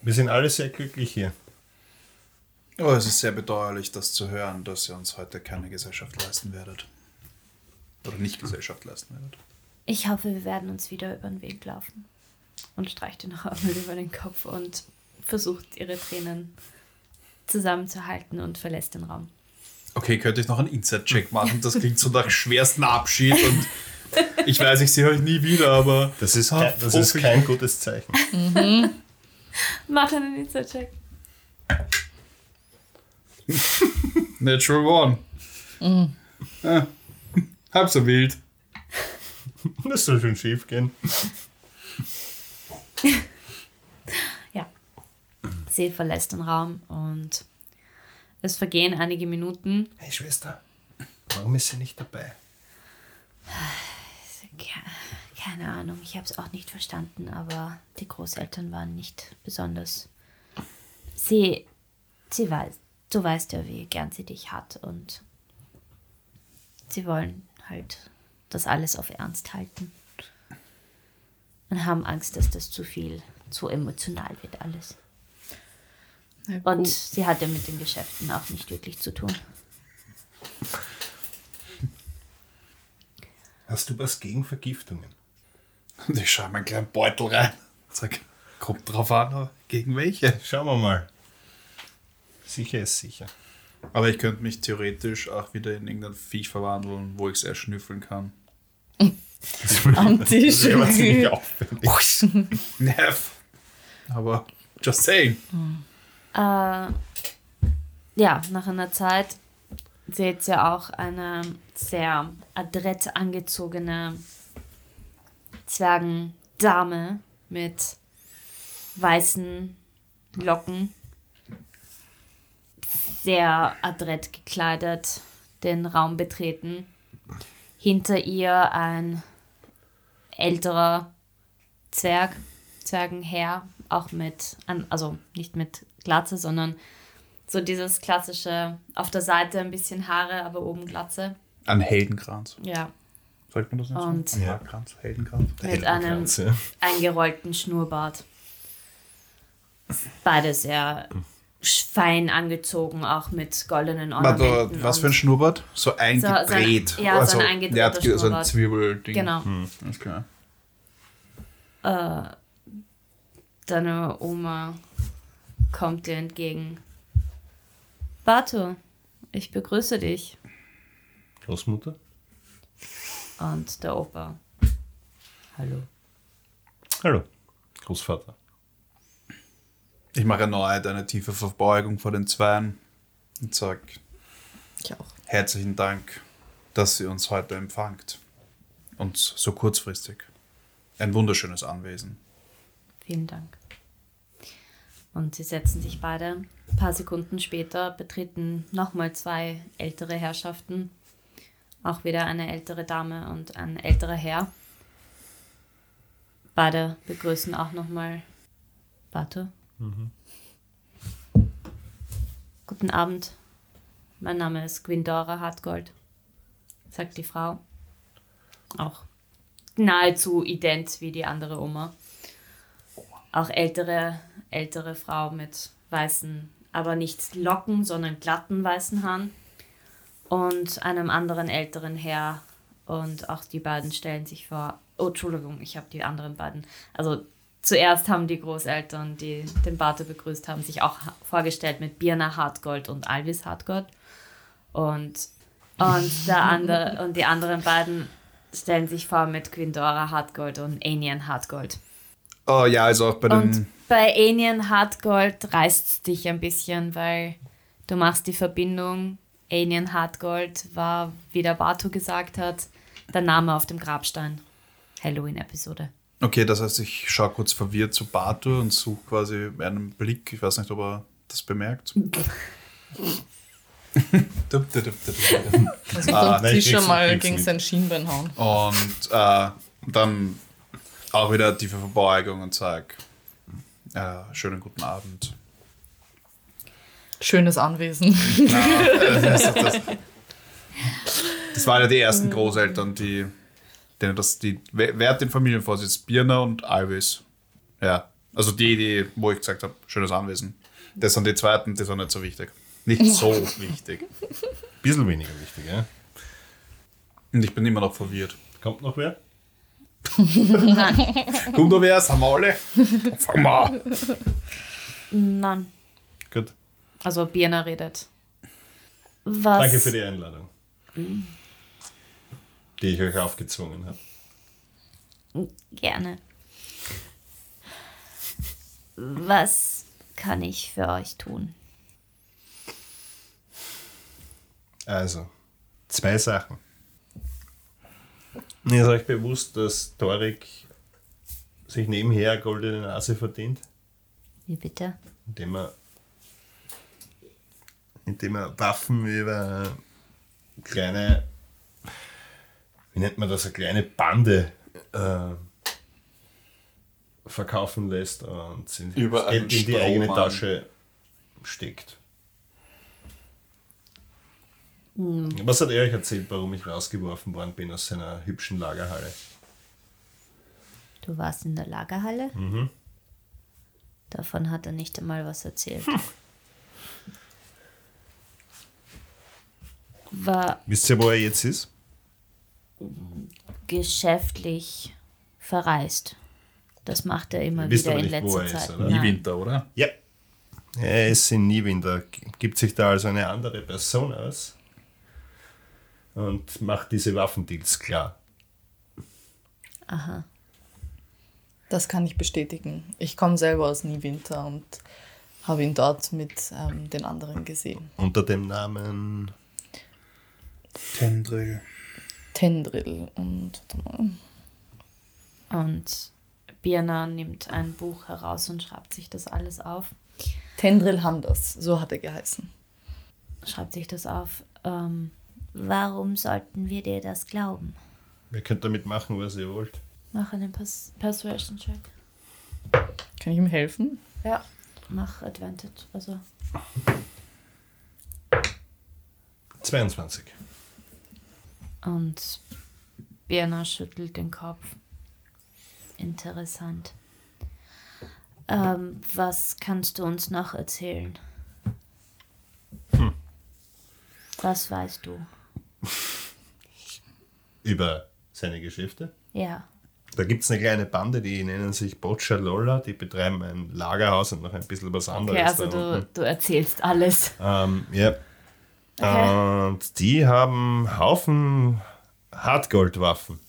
Wir sind alle sehr glücklich hier. Oh, es ist sehr bedauerlich, das zu hören, dass ihr uns heute keine Gesellschaft leisten werdet. Oder nicht Gesellschaft leisten werdet. Ich hoffe, wir werden uns wieder über den Weg laufen. Und streicht ihr noch einmal über den Kopf und versucht ihre Tränen zusammenzuhalten und verlässt den Raum. Okay, könnte ich noch einen Inside-Check machen? Das klingt so nach schwersten Abschied und ich weiß, ich sehe euch nie wieder, aber Das ist, Ah, kein, das ist kein gutes Zeichen. Mach einen Insta-Check. Natural One. Ja, halb so wild. Das soll schon schief gehen. Ja. Sie verlässt den Raum und es vergehen einige Minuten. Hey Schwester, warum ist sie nicht dabei? Ke- Keine Ahnung, ich habe es auch nicht verstanden, aber die Großeltern waren nicht besonders. Sie, sie weiß, du weißt ja, wie gern sie dich hat und sie wollen halt das alles auf Ernst halten. Und haben Angst, dass das zu viel, zu emotional wird alles. Und sie hat ja mit den Geschäften auch nicht wirklich zu tun. Hast du was gegen Vergiftungen? Und ich schaue meinen kleinen Beutel rein. Sag, kommt drauf an, aber gegen welche? Schauen wir mal. Sicher ist sicher. Aber ich könnte mich theoretisch auch wieder in irgendein Viech verwandeln, wo ich es erst schnüffeln kann. Am Tisch. Das ist aber ziemlich aufwendig. Nerv. Aber just saying. Äh, ja, nach einer Zeit seht ihr auch eine sehr adrett angezogene Zwergendame mit weißen Locken, sehr adrett gekleidet, den Raum betreten. Hinter ihr ein älterer Zwerg, Zwergenherr, auch mit, also nicht mit Glatze, sondern so dieses klassische, auf der Seite ein bisschen Haare, aber oben Glatze. Ein Heldenkranz. Ja, Sagt man das nicht Und- so? Ja. Kranz, Heldenkranz. mit einem ja. eingerollten Schnurrbart. Beide sehr fein angezogen, auch mit goldenen Warte, Ornamenten. was für ein Schnurrbart? So eingedreht. so ein- ja, so ein eingedrehter ge- So ein Schnurrbart. Zwirbelding. Genau. Alles klar. Äh, deine Oma kommt dir entgegen. Bato, ich begrüße dich. Großmutter? Und der Opa. Hallo. Hallo, Großvater. Ich mache erneut eine tiefe Verbeugung vor den Zweien und sage Ich auch. herzlichen Dank, dass ihr uns heute empfangt. Und so kurzfristig. Ein wunderschönes Anwesen. Vielen Dank. Und sie setzen sich beide. Ein paar Sekunden später betreten nochmal zwei ältere Herrschaften. Auch wieder eine ältere Dame und ein älterer Herr. Beide begrüßen auch nochmal Bato. Guten Abend. Mein Name ist Gwindora Hartgold, sagt die Frau. Auch nahezu ident wie die andere Oma. auch ältere, ältere Frau mit weißen, aber nicht Locken, sondern glatten weißen Haaren und einem anderen älteren Herr. Und auch die beiden stellen sich vor. Oh, Entschuldigung, ich habe die anderen beiden. Also zuerst haben die Großeltern, die den Bate begrüßt haben, sich auch vorgestellt mit Birna Hartgold und Alvis Hartgold. Und, und, der andere, und die anderen beiden stellen sich vor mit Quindora Hartgold und Anien Hartgold. Oh ja, also auch bei den. Und bei Anien Hartgold reißt es dich ein bisschen, weil du machst die Verbindung. Anien Hartgold war, wie der Batu gesagt hat, der Name auf dem Grabstein. Halloween-Episode. Okay, das heißt, ich schaue kurz verwirrt zu Batu und suche quasi einen Blick. Ich weiß nicht, ob er das bemerkt. Dup, dup, dup, dup, dup. Also Ah, nein, ich krieg's- mal gegen sein Schienbein hauen. Und äh, dann auch wieder tiefe Verbeugung und sag, äh, schönen guten Abend. Schönes Anwesen. das, das, das waren ja die ersten Großeltern, die, denen das, die, wer wer hat den Familienvorsitz? Birna und Alvis. Ja, also die, die, wo ich gesagt habe, schönes Anwesen. Das sind die zweiten, die sind nicht so wichtig. Nicht so wichtig. Bisschen weniger wichtig, ja? Und ich bin immer noch verwirrt. Kommt noch wer? Kommt noch wer? Haben wir alle? Fang mal. Nein. Gut. Also Birna redet. Was? Danke für die Einladung. Die ich euch aufgezwungen habe. Gerne. Was kann ich für euch tun? Also, zwei Sachen. Ist euch bewusst, dass Torik sich nebenher eine goldene Nase verdient, Wie bitte? indem er, indem er Waffen über kleine, wie nennt man das, eine kleine Bande äh, verkaufen lässt und sie Geld in die eigene. Tasche steckt. Was hat er euch erzählt, warum ich rausgeworfen worden bin aus seiner hübschen Lagerhalle? Du warst in der Lagerhalle? Davon hat er nicht einmal was erzählt. War Wisst ihr, wo er jetzt ist? geschäftlich verreist. Das macht er immer Wisst wieder aber in nicht, wo letzter er ist, Zeit. oder? Nie. Winter, oder? Ja. Er ist in Niewinder, gibt sich da also eine andere Person aus und macht diese Waffendeals klar. Aha. Das kann ich bestätigen. Ich komme selber aus Niewinter und habe ihn dort mit ähm, den anderen gesehen. Unter dem Namen. Tendril. Tendril und. Und Birna nimmt ein Buch heraus und schreibt sich das alles auf. Tendril Handers, so hat er geheißen. Schreibt sich das auf. Ähm, warum sollten wir dir das glauben? Ihr könnt damit machen, was ihr wollt. Mach einen Pers Persuasion Check. Kann ich ihm helfen? Ja. Mach Advantage. Also 22. Und Birna schüttelt den Kopf. Interessant. Ähm, was kannst du uns noch erzählen? Was weißt du? Über seine Geschäfte. Ja. Da gibt es eine kleine Bande, die nennen sich Boccia Lolla, die betreiben ein Lagerhaus und noch ein bisschen was anderes. Okay, also du, du erzählst alles. Ähm, ja. Okay. Und die haben Haufen Hartgoldwaffen,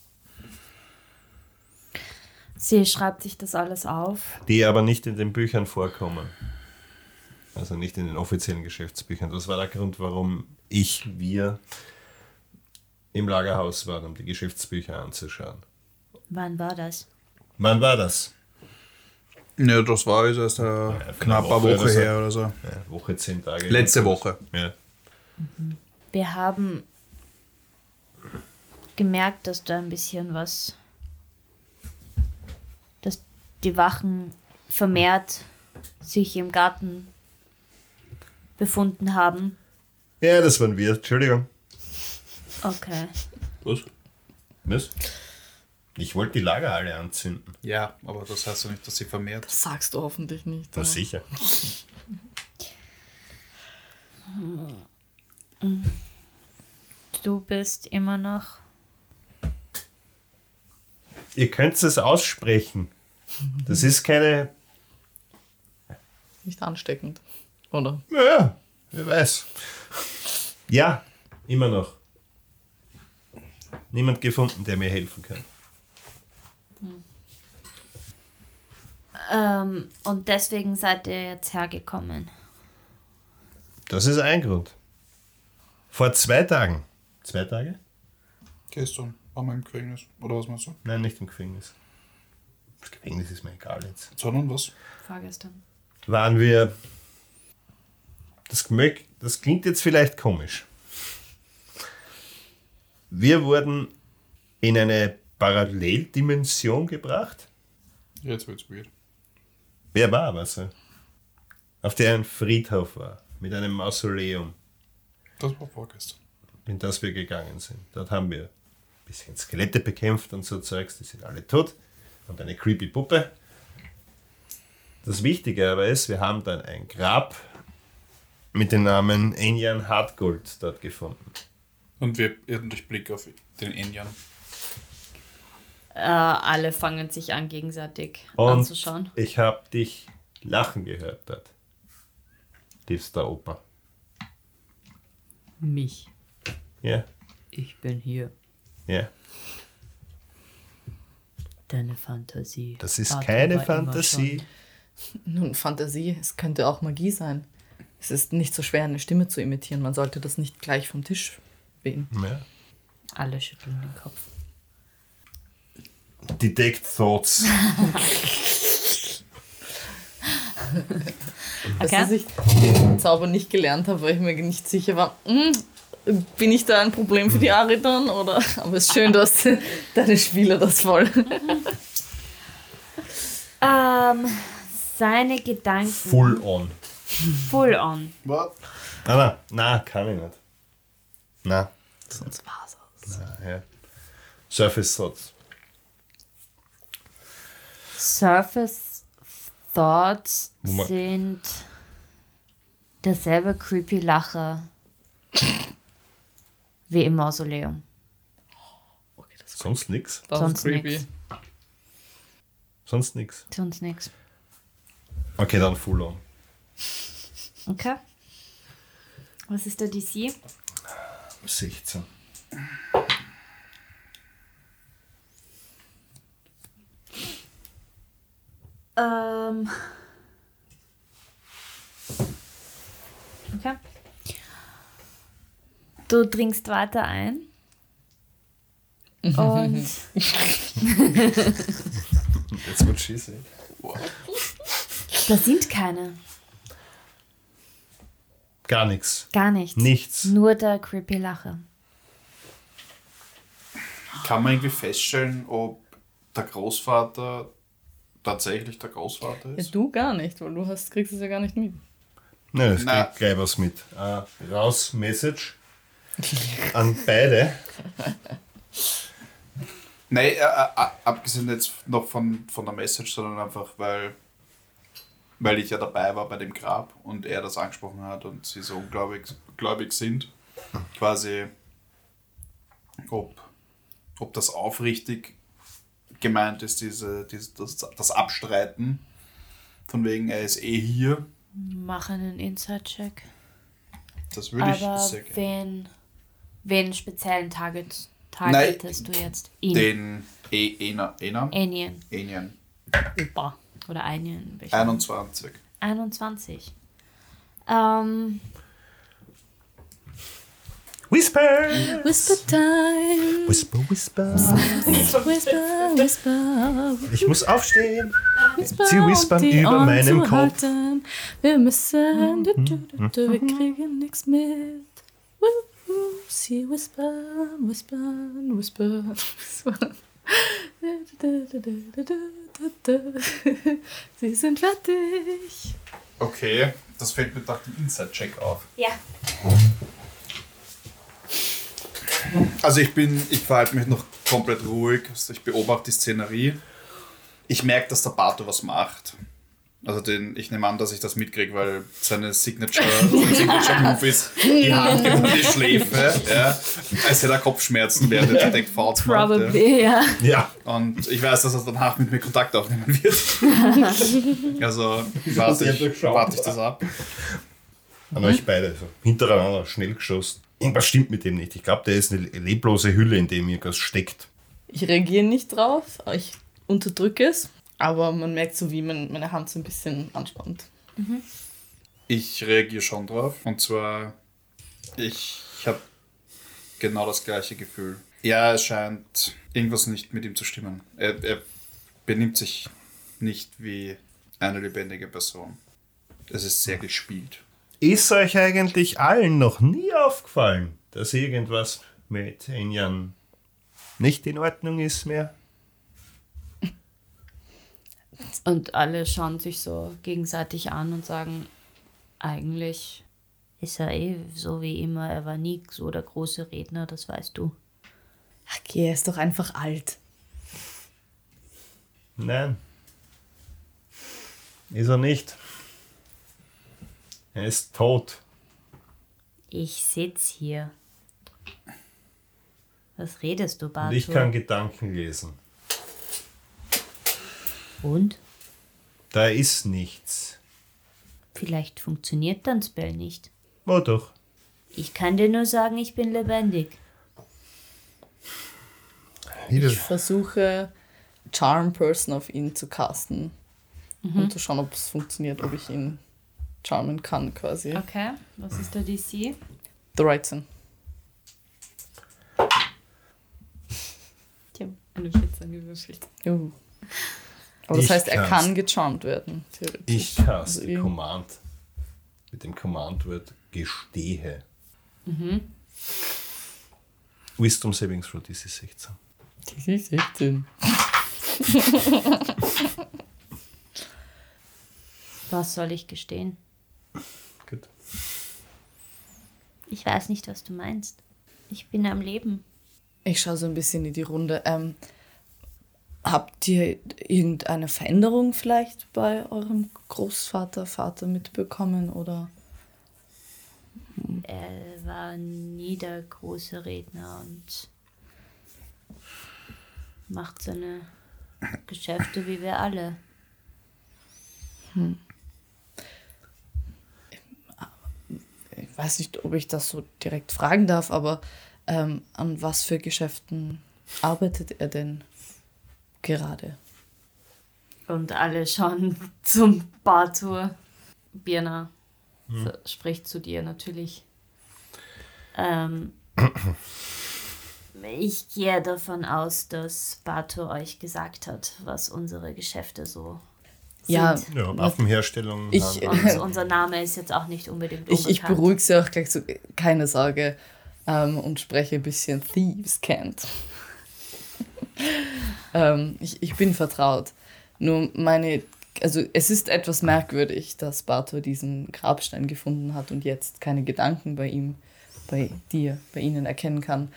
Sie schreibt sich das alles auf. die aber nicht in den Büchern vorkommen. Also nicht in den offiziellen Geschäftsbüchern. Das war der Grund, warum ich, wir im Lagerhaus waren, um die Geschäftsbücher anzuschauen. Wann war das? Wann war das? Ja, das war jetzt erst äh, vor knapp eine Woche Woche oder so. her oder so. Ja, Woche, zehn Tage. Letzte Woche. Ja. Wir haben gemerkt, dass da ein bisschen was, dass die Wachen vermehrt sich im Garten befunden haben. ja, das waren wir. Entschuldigung. Okay. Was? Was? Ich wollte die Lager alle anzünden. Ja, aber das heißt ja nicht, dass sie vermehrt. Das sagst du hoffentlich nicht. Na oder? sicher. Du bist immer noch. Ihr könnt es aussprechen. Das ist keine. Nicht ansteckend. Oder? Ja, wer weiß. Ja, immer noch. Niemand gefunden, der mir helfen kann. Ähm, und deswegen seid ihr jetzt hergekommen. Das ist ein Grund. Vor zwei Tagen. Zwei Tage? Gestern waren wir im Gefängnis. Oder was meinst du? Nein, nicht im Gefängnis. Das Gefängnis ist mir egal jetzt. Sondern was? Vorgestern. Waren wir. Das, das klingt jetzt vielleicht komisch. Wir wurden in eine Paralleldimension gebracht. Jetzt wird's weird. Wer war aber so? Auf der ein Friedhof war, mit einem Mausoleum, Das war vorgestern. in das wir gegangen sind. Dort haben wir ein bisschen Skelette bekämpft und so Zeugs, die sind alle tot. Und eine creepy Puppe. Das Wichtige aber ist, wir haben dann ein Grab mit dem Namen Enyan Hartgold dort gefunden. Und wir irren durch Blick auf den Enyan. Äh, alle fangen sich an, gegenseitig Und anzuschauen. ich habe dich lachen gehört dort. Liebster Opa. Mich. Ja, Ich bin hier. ja. Deine Fantasie. Das ist Vater keine Fantasie. Nun, Fantasie, es könnte auch Magie sein. Es ist nicht so schwer, eine Stimme zu imitieren. Man sollte das nicht gleich vom Tisch wehen. Ja. Alle schütteln den Kopf. Detect Thoughts. Okay. dass ich den Zauber nicht gelernt habe, weil ich mir nicht sicher war, hm, bin ich da ein Problem für die Aridan? Oder? Aber es ist schön, dass deine Spieler das voll. Ähm, seine Gedanken. Full on. Full on. Was? Na, na, na, kann ich nicht. Na, Sonst war's aus. na ja. Surface Thoughts. Surface Thoughts Wo man- sind derselbe creepy Lacher wie im Mausoleum. Okay, das, Sonst nix. das Sonst ist creepy. nix. Sonst nix. Sonst nichts. Okay, dann full on. Okay. Was ist der DC? 16. Ähm. Okay. Du dringst weiter ein. Und That's what she said. da sind keine. Gar nichts. Gar nichts. Nichts. Nur der creepy Lacher. Kann man irgendwie feststellen, ob der Großvater tatsächlich der Großvater Ja, ist? du gar nicht, weil du hast, kriegst es ja gar nicht mit. Nein, es geht gleich was mit. Uh, raus, Message. An beide. Nein, äh, äh, abgesehen jetzt noch von, von der Message, sondern einfach, weil, weil ich ja dabei war bei dem Grab und er das angesprochen hat und sie so ungläubig gläubig sind. Quasi, ob, ob das aufrichtig gemeint ist, diese, diese, das, das Abstreiten. Von wegen, er ist eh hier. Mach einen Inside-Check. Das würde ich Aber sehr gerne. wen, wen speziellen Target targetest du jetzt? Ihn. Den e Ena, Ena, Anien. Enien. Opa. Oder welcher? 21. 21. Ähm, Whisper! Whisper time, Whisper, whisper. whisper, whisper, Ich muss aufstehen. whisper. Sie whispern die über Ohren meinem Kopf. halten. Wir müssen, du, du, du, du, wir kriegen nichts mit. Sie whispern, whispern, whispern. Sie sind fertig. Okay, das fällt mir nach dem Inside-Check auf. ja. Also ich bin, ich verhalte mich noch komplett ruhig. Also ich beobachte die Szenerie. Ich merke, dass der Bato was macht. Also den, ich nehme an, dass ich das mitkriege, weil seine Signature, Signature Move ist die Hand über die Schläfe. Ja. Als hätte er Kopfschmerzen, während er macht. Ja. Probably, ja. Ja. Und ich weiß, dass er danach mit mir Kontakt aufnehmen wird. also warte ich, warte ich das ab. An euch beide. So hintereinander, schnell geschossen. Irgendwas stimmt mit dem nicht. Ich glaube, der ist eine leblose Hülle, in dem irgendwas steckt. Ich reagiere nicht drauf, ich unterdrücke es, aber man merkt so, wie man meine Hand so ein bisschen anspannt. Ich reagiere schon drauf. Und zwar, ich, ich habe genau das gleiche Gefühl. Ja, es scheint irgendwas nicht mit ihm zu stimmen. Er, er benimmt sich nicht wie eine lebendige Person. Es ist sehr gespielt. Ist euch eigentlich allen noch nie aufgefallen, dass irgendwas mit Enyan nicht in Ordnung ist mehr? Und alle schauen sich so gegenseitig an und sagen, eigentlich ist er eh so wie immer, er war nie so der große Redner, das weißt du. Ach, okay, er ist doch einfach alt. Nein. Ist er nicht. Er ist tot. Ich sitz hier. Was redest du, Und Bartur? ich kann Gedanken lesen. Und? Da ist nichts. Vielleicht funktioniert dein Spell nicht. Wo doch? Ich kann dir nur sagen, ich bin lebendig. Ich versuche Charm Person auf ihn zu casten, um zu schauen, ob es funktioniert, ob ich ihn charmen kann quasi. Okay, was ist der DC? 13. Ich habe eine 14 gewürfelt. Juhu. Aber das Ich heißt, er kann gecharmt werden. Ich caste Also Command. Mit dem Command-Wort gestehe. Wisdom Savings Throw, DC 16. Das ist 16. Was soll ich gestehen? Gut. Ich weiß nicht, was du meinst. Ich bin am Leben. Ich schaue so ein bisschen in die Runde. Ähm, habt ihr irgendeine Veränderung vielleicht bei eurem Großvater, Vater mitbekommen oder? Er war nie der große Redner und macht seine Geschäfte wie wir alle. Ich weiß nicht, ob ich das so direkt fragen darf, aber ähm, an was für Geschäften arbeitet er denn gerade? Und alle schauen zum Bartur. Birna so- spricht zu dir natürlich. Ähm, ich gehe davon aus, dass Bartur euch gesagt hat, was unsere Geschäfte so Ja, sind. Ja, Waffenherstellung. Ich- Handel. Und unser Name ist jetzt auch nicht unbedingt Ich, ich beruhige sie auch gleich so, keine Sorge, ähm, und spreche ein bisschen Thieves Can't. ähm, ich, ich bin vertraut. Nur meine, also es ist etwas merkwürdig, dass Bartor diesen Grabstein gefunden hat und jetzt keine Gedanken bei ihm, bei dir, bei ihnen erkennen kann.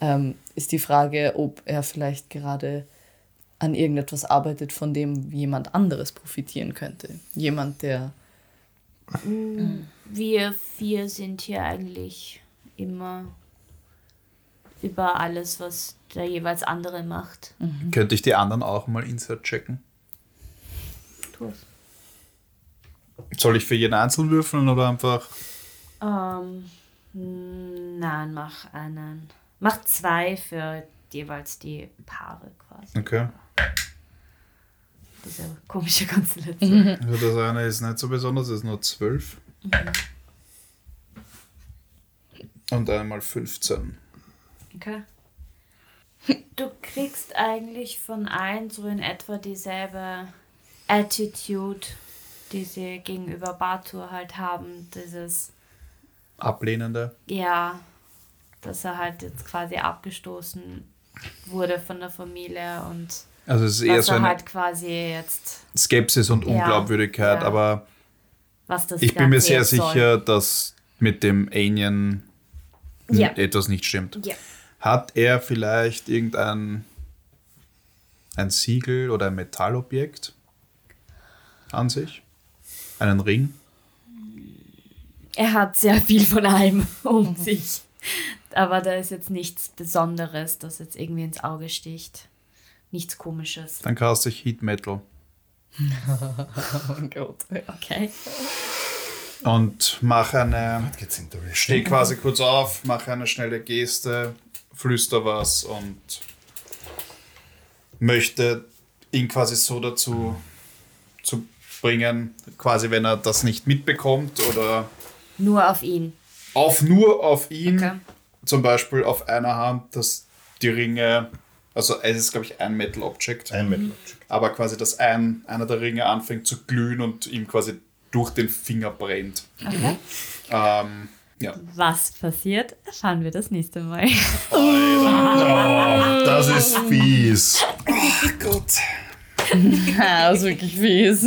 Ähm, ist die Frage, ob er vielleicht gerade an irgendetwas arbeitet, von dem jemand anderes profitieren könnte. Jemand, der Wir vier sind hier eigentlich immer über alles, was der jeweils andere macht. Könnte ich die anderen auch mal insert checken? Tu es. Soll ich für jeden einzeln würfeln oder einfach? Ähm, nein, mach einen. Mach zwei für jeweils die Paare quasi. Okay. Diese komische Konstellation. Also das eine ist nicht so besonders, es ist nur 12. Und einmal 15. Okay. Du kriegst eigentlich von allen so in etwa dieselbe Attitude, die sie gegenüber Bartur halt haben. Dieses, Ablehnende. ja, dass er halt jetzt quasi abgestoßen wurde von der Familie und Also es ist eher so eine halt quasi jetzt, Skepsis und Ja. Unglaubwürdigkeit, Ja. aber was das ich bin mir sehr soll. sicher, dass mit dem Alien Ja. etwas nicht stimmt. Ja. Hat er vielleicht irgendein ein Siegel oder ein Metallobjekt an sich? Einen Ring? Er hat sehr viel von allem um sich. Aber da ist jetzt nichts Besonderes, das jetzt irgendwie ins Auge sticht. Nichts Komisches. Dann cast ich Heat Metal. Oh Gott. Okay. Und mache eine. Geht's interesting. Steh quasi kurz auf, mache eine schnelle Geste, flüster was und möchte ihn quasi so dazu zu bringen, quasi wenn er das nicht mitbekommt oder Nur auf ihn. auf nur auf ihn, Okay. zum Beispiel auf einer Hand, dass die Ringe, also es ist glaube ich ein Metal Object, Ein Metal. aber quasi dass ein, einer der Ringe anfängt zu glühen und ihm quasi durch den Finger brennt. Okay. Ähm, ja. Was passiert, erfahren wir das nächste Mal. Oh, das ist fies. Gut. Ja, das ist wirklich fies.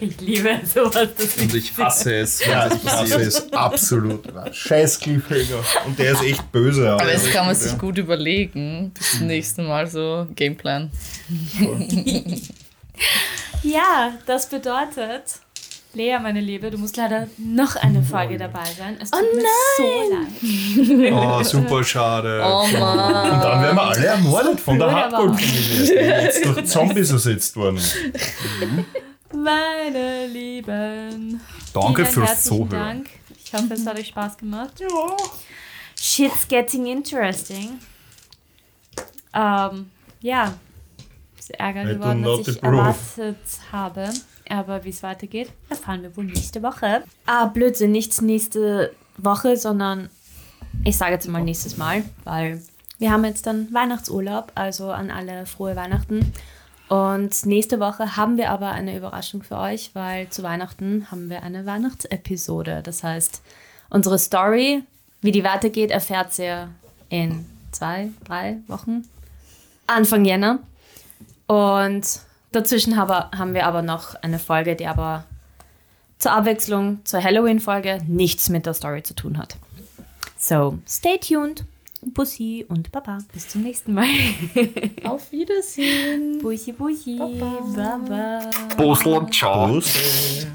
Ich liebe sowas. Das Und ich hasse es, Ja, das ich hasse es absolut. Scheiß Cliffhanger. Und der ist echt böse. Aber das kann man sich gut überlegen. Bis zum nächsten Mal so Gameplan. Ja, das bedeutet, Lea, meine Liebe, du musst leider noch eine Folge dabei sein. Es tut mir so leid. Oh, super schade. Oh Mann. Und dann werden wir alle ermordet von der. Die jetzt durch Zombies ersetzt worden. Meine Lieben. Danke fürs Zuhören. Dank. Ich hoffe, es hat euch Spaß gemacht. Ja. Shit's getting interesting. Ähm, ja. Ist Ärger geworden, als ich erwartet habe. Aber wie es weitergeht, erfahren wir wohl nächste Woche. Ah, Blödsinn, nicht nächste Woche, sondern ich sage jetzt mal nächstes Mal, weil wir haben jetzt dann Weihnachtsurlaub, also an alle frohe Weihnachten. Und nächste Woche haben wir aber eine Überraschung für euch, weil zu Weihnachten haben wir eine Weihnachtsepisode. Das heißt, unsere Story, wie die weitergeht, erfährt ihr in zwei, drei Wochen. Anfang Jänner. Und dazwischen habe, haben wir aber noch eine Folge, die aber zur Abwechslung zur Halloween-Folge nichts mit der Story zu tun hat. So, stay tuned. Bussi und Baba. Bis zum nächsten Mal. Auf Wiedersehen. Bussi, Bussi. Baba. Busel und ciao. Prost.